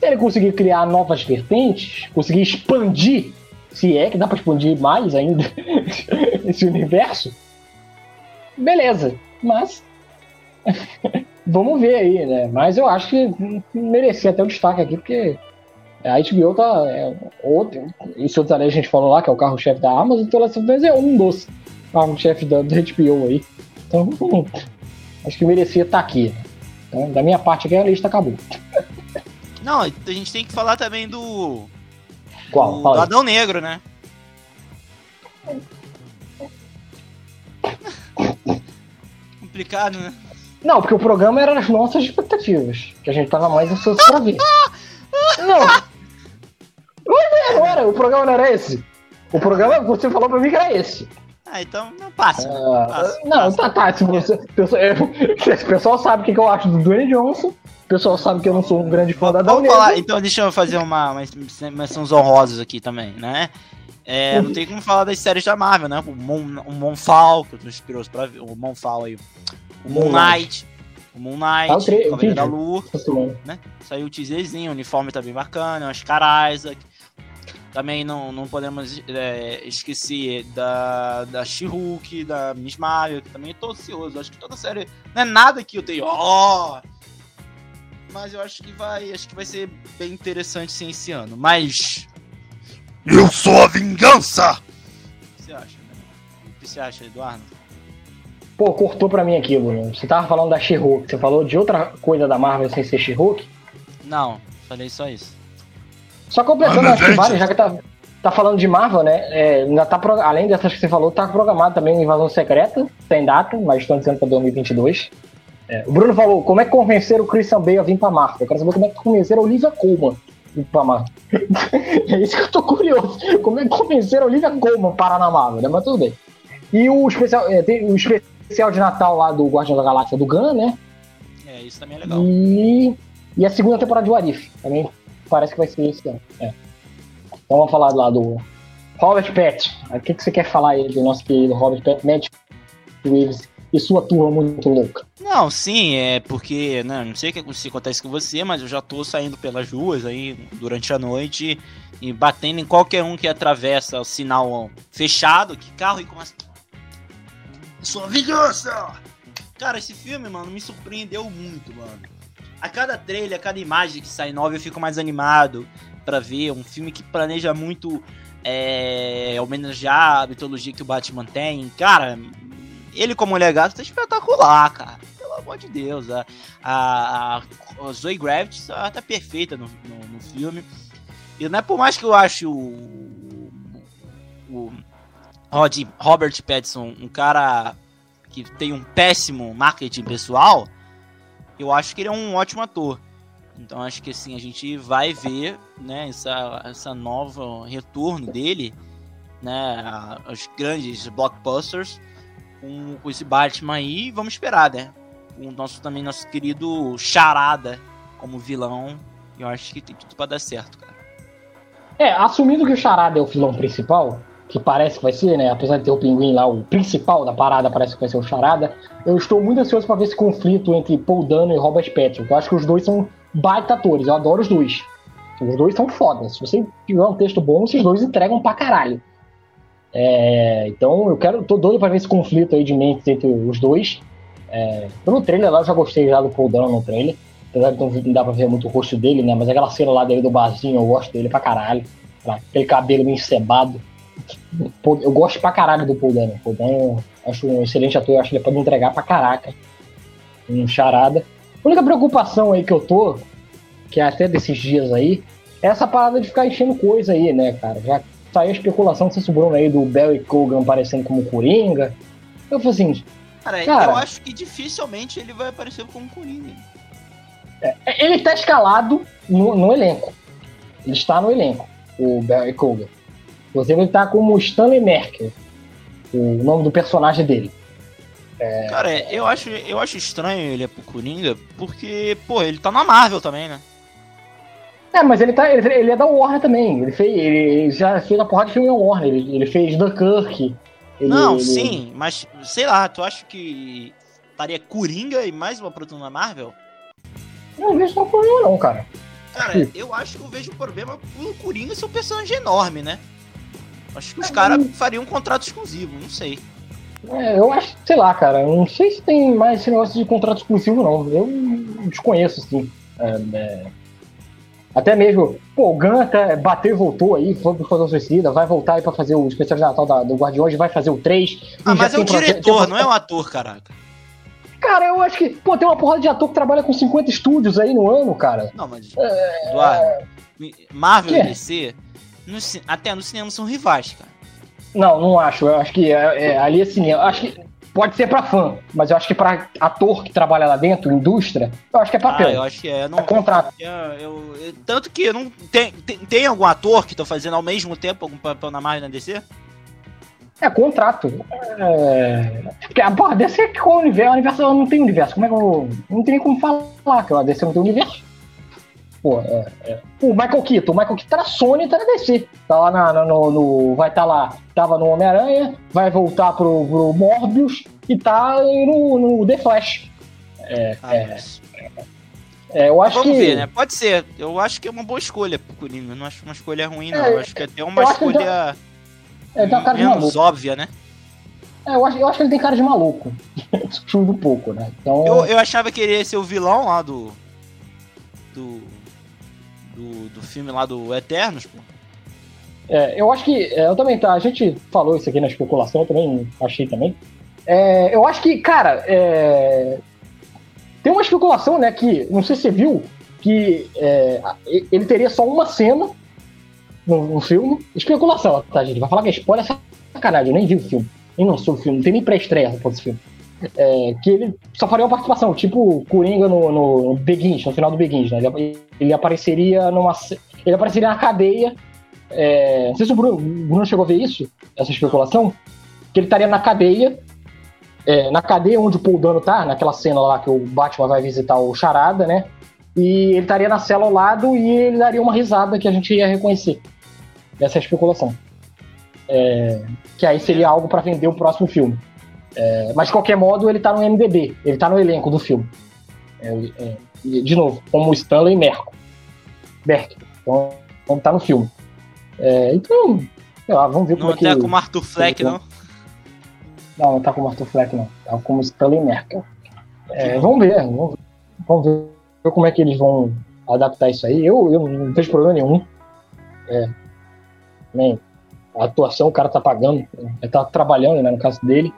Speaker 2: Se ele conseguir criar novas vertentes, conseguir expandir, se é que dá pra expandir mais ainda esse universo, beleza. Mas vamos ver aí, né? Mas eu acho que merecia até o destaque aqui, porque a HBO tá. É, outro, isso outra a gente falou lá, que é o carro-chefe da Amazon, então ela é um dos carro-chefe da, da HBO aí. Então, hum, acho que merecia estar tá aqui. Então, da minha parte aqui, a lista acabou.
Speaker 1: Não, a gente tem que falar também do.
Speaker 2: Qual?
Speaker 1: Do, do Adão Negro, né? Complicado, né?
Speaker 2: Não, porque o programa era as nossas expectativas. Que a gente tava mais ansioso pra ver. Não! Mas não era, o programa não era esse. O programa, você falou pra mim que era esse.
Speaker 1: Ah, então não passa.
Speaker 2: Uh, passa não, passa. tá, tá. Se você, o pessoal sabe o que, que eu acho do Dwayne Johnson. O pessoal sabe que eu não sou um grande fã da Vamos
Speaker 1: falar, Então deixa eu fazer uma, uma menções honrosas aqui também, né? É, não tem como falar das séries da Marvel, né? O, Mon, o Monfal, que eu tô inspirado pra ver. O Monfal aí. O Moon Knight. O Moon Knight,
Speaker 2: ah, o
Speaker 1: Cavaleiro da Lua. Né? Saiu o teaserzinho, o uniforme tá bem bacana, os caras. Também não, não podemos é, esquecer da, da She-Hulk, da Miss Marvel, que também tô ansioso. Acho que toda série. Não é nada que eu tenho. Oh! Mas eu acho que vai. Acho que vai ser bem interessante sim esse ano. Mas. Eu sou a vingança! O que você acha, né? O que você acha, Eduardo?
Speaker 2: Pô, cortou pra mim aqui, Bruno. Você tava falando da She-Hulk. Você falou de outra coisa da Marvel sem ser She-Hulk?
Speaker 1: Não, falei só isso.
Speaker 2: Só completando as várias, já que tá, tá falando de Marvel, né? É, ainda tá, além dessas que você falou, tá programado também uma invasão secreta, sem data, mas estão dizendo pra 2022. É, o Bruno falou, como é que convenceram o Christian Bale a vir pra Marvel? Eu quero saber como é que convenceram a Olivia Colman a vir pra Marvel. é isso que eu tô curioso. Como é que convenceram a Olivia Colman a parar na Marvel, né? Mas tudo bem. E o especial, é, tem o especial de Natal lá do Guardião da Galáxia do Gun, né?
Speaker 1: É, isso também é legal.
Speaker 2: E, e a segunda temporada de Warif. Também parece que vai ser esse ano. É. Então vamos falar lá do Robert Pett. O que, que você quer falar aí do nosso querido Robert Pett, Matt Reeves e sua turma muito louca?
Speaker 1: Não, sim, é porque, né, não sei o que acontece com você, mas eu já tô saindo pelas ruas aí durante a noite e batendo em qualquer um que atravessa o sinal fechado, que carro e começa. Sua vingança! Cara, esse filme, mano, me surpreendeu muito, mano a cada trailer, a cada imagem que sai nova, eu fico mais animado para ver. Um filme que planeja muito é, homenagear a mitologia que o Batman tem. Cara, ele como legado tá espetacular, cara. Pelo amor de Deus. A, a, a Zoe Gravity tá, tá perfeita no, no, no, filme. E não é por mais que eu ache o, o Rod, Robert Pattinson um cara que tem um péssimo marketing pessoal eu acho que ele é um ótimo ator. Então acho que assim, a gente vai ver, né, essa, essa nova retorno dele, né, os grandes blockbusters com, com esse Batman aí, vamos esperar, né? O nosso também nosso querido Charada como vilão, eu acho que tem tudo para dar certo, cara.
Speaker 2: É, assumindo que o Charada é o vilão principal, que parece que vai ser, né? Apesar de ter o pinguim lá, o principal da parada parece que vai ser o Charada. Eu estou muito ansioso para ver esse conflito entre Paul Dano e Robert Pattinson. Eu acho que os dois são baita atores, eu adoro os dois. Os dois são fodas. Se você tiver um texto bom, esses dois entregam pra caralho. É, então eu quero, tô doido pra ver esse conflito aí de mentes entre os dois. É, pelo trailer lá, eu já gostei já do Paul Dano no trailer. Apesar de não dar pra ver muito o rosto dele, né? Mas aquela cena lá dele do barzinho, eu gosto dele pra caralho. Aquele cabelo meio. Eu gosto pra caralho do Paul Dano. Paul Dano, acho um excelente ator, acho que ele pode entregar pra caraca. Um charada. A única preocupação aí que eu tô, que é até desses dias aí, é essa parada de ficar enchendo coisa aí, né, cara? Já saiu a especulação se sobrou aí do Barry Cogan aparecendo como Coringa. Eu falei assim.
Speaker 1: Cara, cara, eu acho que dificilmente ele vai aparecer como Coringa.
Speaker 2: É, ele tá escalado no, no elenco. Ele está no elenco, o Barry Cogan. Inclusive, ele tá como Stanley Merkel, o nome do personagem dele.
Speaker 1: É... Cara, eu acho, eu acho estranho ele é pro Coringa, porque, pô, ele tá na Marvel também, né?
Speaker 2: É, mas ele, tá, ele, ele é da Warner também. Ele, fez, ele já fez a porrada de filme da Warner. Ele, ele fez Dunkirk.
Speaker 1: Ele, Não, ele... sim, mas sei lá, tu acha que estaria Coringa e mais uma produção da Marvel?
Speaker 2: Não vejo problema, não, cara.
Speaker 1: Cara, eu acho que eu vejo um problema pro Coringa ser um personagem enorme, né? Acho que os caras fariam um contrato exclusivo, não sei.
Speaker 2: É, eu acho, sei lá, cara, não sei se tem mais esse negócio de contrato exclusivo, não. Eu desconheço, assim. É, é... Até mesmo, pô, o Ganta bateu e voltou aí, foi pro Esquadrão Suicida, vai voltar aí pra fazer o especial de Natal da, do Guardiões, vai fazer o 3.
Speaker 1: Ah, mas é o diretor, não é o ator, caraca.
Speaker 2: Cara, eu acho que, pô, tem uma porrada de ator que trabalha com 50 estúdios aí no ano, cara.
Speaker 1: Não, mas. É... Eduardo, Marvel e DC, no, até no cinema são rivais, cara.
Speaker 2: Não, não acho. Eu acho que é, é, ali assim, eu acho que pode ser para fã, mas eu acho que para ator que trabalha lá dentro, indústria, eu acho que é papel. Ah,
Speaker 1: eu acho que é. Não,
Speaker 2: é contrato.
Speaker 1: Eu, eu, eu, tanto que não tem, tem, tem, algum ator que tá fazendo ao mesmo tempo algum papel na Marvel na DC?
Speaker 2: É contrato. É... Porque a porra, DC é que com o universo, o universo não tem universo. Como é que eu. Não tem nem como falar que a DC não tem universo. Pô, é, é. O Michael Keaton, o Michael Keaton tá na Sony tá na DC. Tá lá na, no, no, Vai estar tá lá. Tava no Homem-Aranha, vai voltar pro, pro Morbius e tá no, no The Flash. É, ah, é, é, eu acho
Speaker 1: Vamos
Speaker 2: que...
Speaker 1: ver, né? Pode ser. Eu acho que é uma boa escolha pro Coringa. Eu não acho uma escolha ruim, não. É, eu acho que é até uma escolha
Speaker 2: é, tem uma cara menos de maluco.
Speaker 1: óbvia, né?
Speaker 2: É, eu acho, eu acho que ele tem cara de maluco. Chuva um pouco, né? Então...
Speaker 1: Eu, eu achava que ele ia ser o vilão lá do. Do. Do, do filme lá do Eternos, pô.
Speaker 2: É, eu acho que. É, eu também tá. A gente falou isso aqui na especulação, eu também achei também. É, eu acho que, cara, é, tem uma especulação, né, que, não sei se você viu, que é, ele teria só uma cena no, no filme. Especulação, tá, gente? Vai falar que é spoiler sacanagem, eu nem vi o filme. Nem não sou o filme, não tem nem pré-estreia esse filme. É, que ele só faria uma participação, tipo Coringa no, no Begins, no final do Begins, né? Ele, ele, apareceria numa. Ele apareceria na cadeia. É, não sei se o Bruno, Bruno chegou a ver isso, essa especulação. Que ele estaria na cadeia. É, na cadeia onde o Paul Dano tá, naquela cena lá que o Batman vai visitar o Charada, né? E ele estaria na cela ao lado e ele daria uma risada que a gente ia reconhecer. Essa é a especulação. Que aí seria algo para vender o próximo filme. É, mas de qualquer modo, ele tá no MDB, ele tá no elenco do filme. É, é de novo, como Stanley Merco. Berk. Então, tá no filme. É, então, lá, vamos ver
Speaker 1: não
Speaker 2: como é que.
Speaker 1: Não tá com o Arthur Fleck, não?
Speaker 2: Não, não tá com o Arthur Fleck, não. Tá como Stanley Merkel. É, vamos ver, vamos ver, vamos ver como é que eles vão adaptar isso aí. Eu, eu não vejo problema nenhum. É, né? A atuação o cara tá pagando, ele tá trabalhando, né, no caso dele.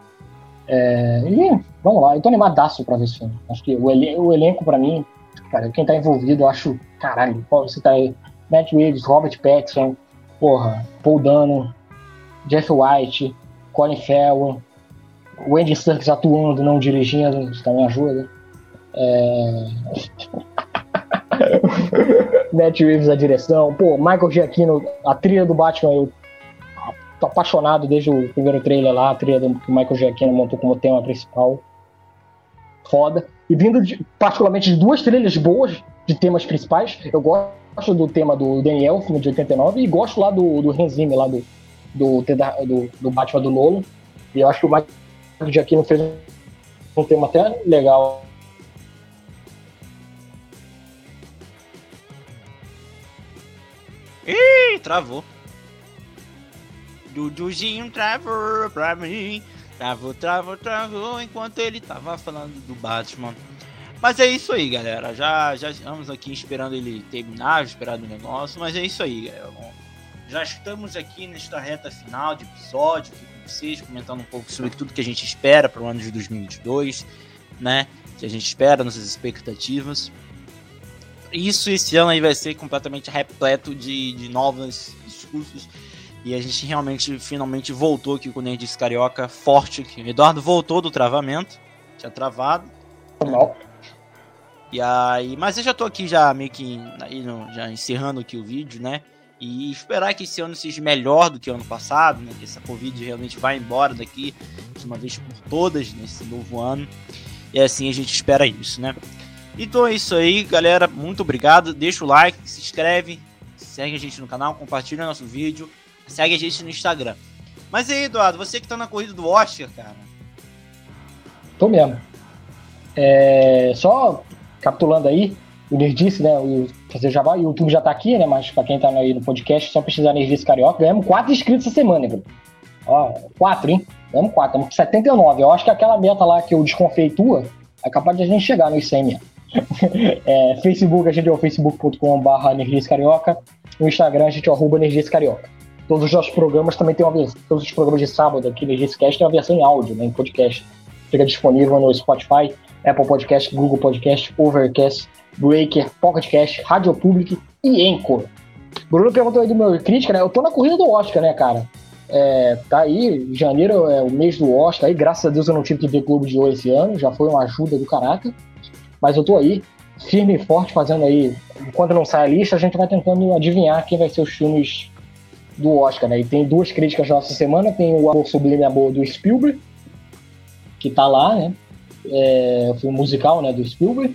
Speaker 2: É, e vamos lá, eu tô animadaço pra ver esse filme. Acho que o, o elenco pra mim, cara, quem tá envolvido, eu acho, caralho, você tá aí, Matt Reeves, Robert Pattinson, porra, Paul Dano, Jeff White, Colin Farrell, o Andy Serkis atuando, não dirigindo, isso também ajuda. É... Matt Reeves a direção. Pô, Michael Giacchino, a trilha do Batman, eu tô apaixonado desde o primeiro trailer lá, a trilha do, que o Michael Giacchino montou como tema principal. Foda. E vindo de, particularmente de duas trilhas boas de temas principais. Eu gosto do tema do Daniel, filme de 89, e gosto lá do, do Hans lá do, do, do, do Batman do Nolan. E eu acho que o Michael Giacchino fez um tema até legal
Speaker 1: Ih, travou. Duduzinho travou pra mim. Travou, travou, travou enquanto ele tava falando do Batman. Mas é isso aí, galera. Já, já estamos aqui esperando ele terminar, esperando o negócio. Mas é isso aí, galera. Já estamos aqui nesta reta final de episódio aqui com vocês, comentando um pouco sobre tudo que a gente espera para o ano de 2022, né? Que a gente espera, nossas expectativas isso esse ano aí vai ser completamente repleto de, de novos discursos. E a gente realmente, finalmente voltou aqui com o Nerdice Carioca forte aqui. O Eduardo voltou do travamento. Tinha travado.
Speaker 2: Normal.
Speaker 1: E aí, mas eu já tô aqui já meio que já encerrando aqui o vídeo, né? E esperar que esse ano seja melhor do que o ano passado, né? Que essa Covid realmente vai embora daqui de uma vez por todas nesse novo ano. E assim a gente espera isso, né? Então é isso aí, galera. Muito obrigado. Deixa o like, se inscreve, segue a gente no canal, compartilha nosso vídeo, segue a gente no Instagram. Mas aí, Eduardo, você que tá na corrida do Oscar, cara.
Speaker 2: Tô mesmo. É, só capitulando aí, o Nerdice, né? O fazer jabá. O YouTube já tá aqui, né? Mas pra quem tá aí no podcast, só pesquisar Nerdice Carioca. Ganhamos quatro inscritos essa semana, né, Ó, quatro, hein? Ganhamos quatro. Estamos com 79. Eu acho que aquela meta lá que eu desconfeitua é capaz de a gente chegar nos 100 mesmo. é, Facebook, a gente é o facebook.com.br Carioca. No Instagram, a gente é o arroba Carioca. Todos os nossos programas também tem uma versão. Todos os programas de sábado aqui no Cast tem uma versão em áudio, né, em podcast. Fica disponível no Spotify, Apple Podcast, Google Podcast, Overcast, Breaker, Pocket Cast, Radio Public e Anchor. Bruno perguntou aí do meu crítica, né? Eu tô na corrida do Oscar, né, cara? É, tá aí, janeiro é o mês do Oscar, aí graças a Deus eu não tive que ver Globo de Ouro esse ano, já foi uma ajuda do caraca. Mas eu tô aí, firme e forte, fazendo aí. Enquanto não sai a lista, a gente vai tentando adivinhar quem vai ser os filmes do Oscar, né? E tem duas críticas nossa semana, tem o Amor Sublime Amor do Spielberg, que tá lá, né? É, o filme musical, né, do Spielberg,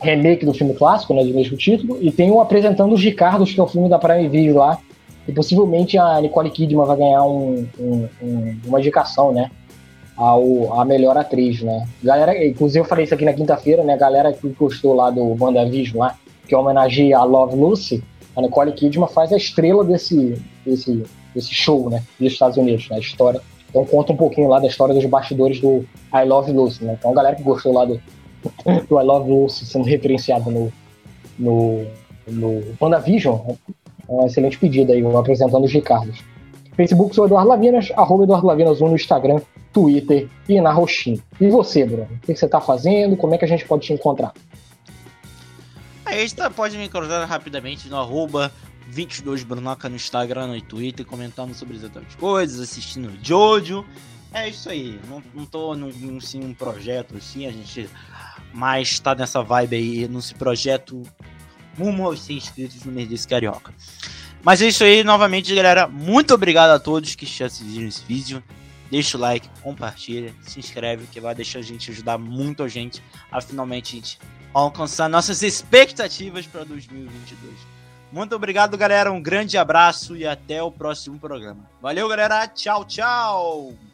Speaker 2: remake do filme clássico, né, do mesmo título, e tem o Apresentando os Ricardos, que é o filme da Prime Video lá, e possivelmente a Nicole Kidman vai ganhar um, um, um, uma indicação, né, ao, a melhor atriz, né. Galera, inclusive eu falei isso aqui na quinta-feira, né, galera que gostou lá do WandaVision lá, que homenageia a Love Lucy, a Nicole Kidman faz a estrela desse, desse, desse show, né, dos Estados Unidos, né, a história. Então conta um pouquinho lá da história dos bastidores do I Love Lucy, né. Então a galera que gostou lá do, do I Love Lucy sendo referenciado no, no, no WandaVision, é um excelente pedido aí, apresentando os Ricardos. Facebook sou Eduardo Lavinas, arroba Eduardo Lavinas 1 no Instagram, Twitter e na Roxinha. E você, Bruno? O que você está fazendo? Como é que a gente pode te encontrar?
Speaker 1: Aí você pode me encontrar rapidamente no arroba 22 Brunoca no Instagram e no Twitter, comentando sobre exatamente coisas, assistindo Jojo. É isso aí. Não, não tô num, num sim, um projeto assim, a gente mais tá nessa vibe aí, nesse projeto rumo aos 100 inscritos no Nerdice Carioca. Mas é isso aí, novamente, galera. Muito obrigado a todos que assistiram esse vídeo. Deixa o like, compartilha, se inscreve, que vai deixar a gente ajudar muito a gente a finalmente a gente alcançar nossas expectativas para 2022. Muito obrigado, galera. Um grande abraço e até o próximo programa. Valeu, galera. Tchau, tchau.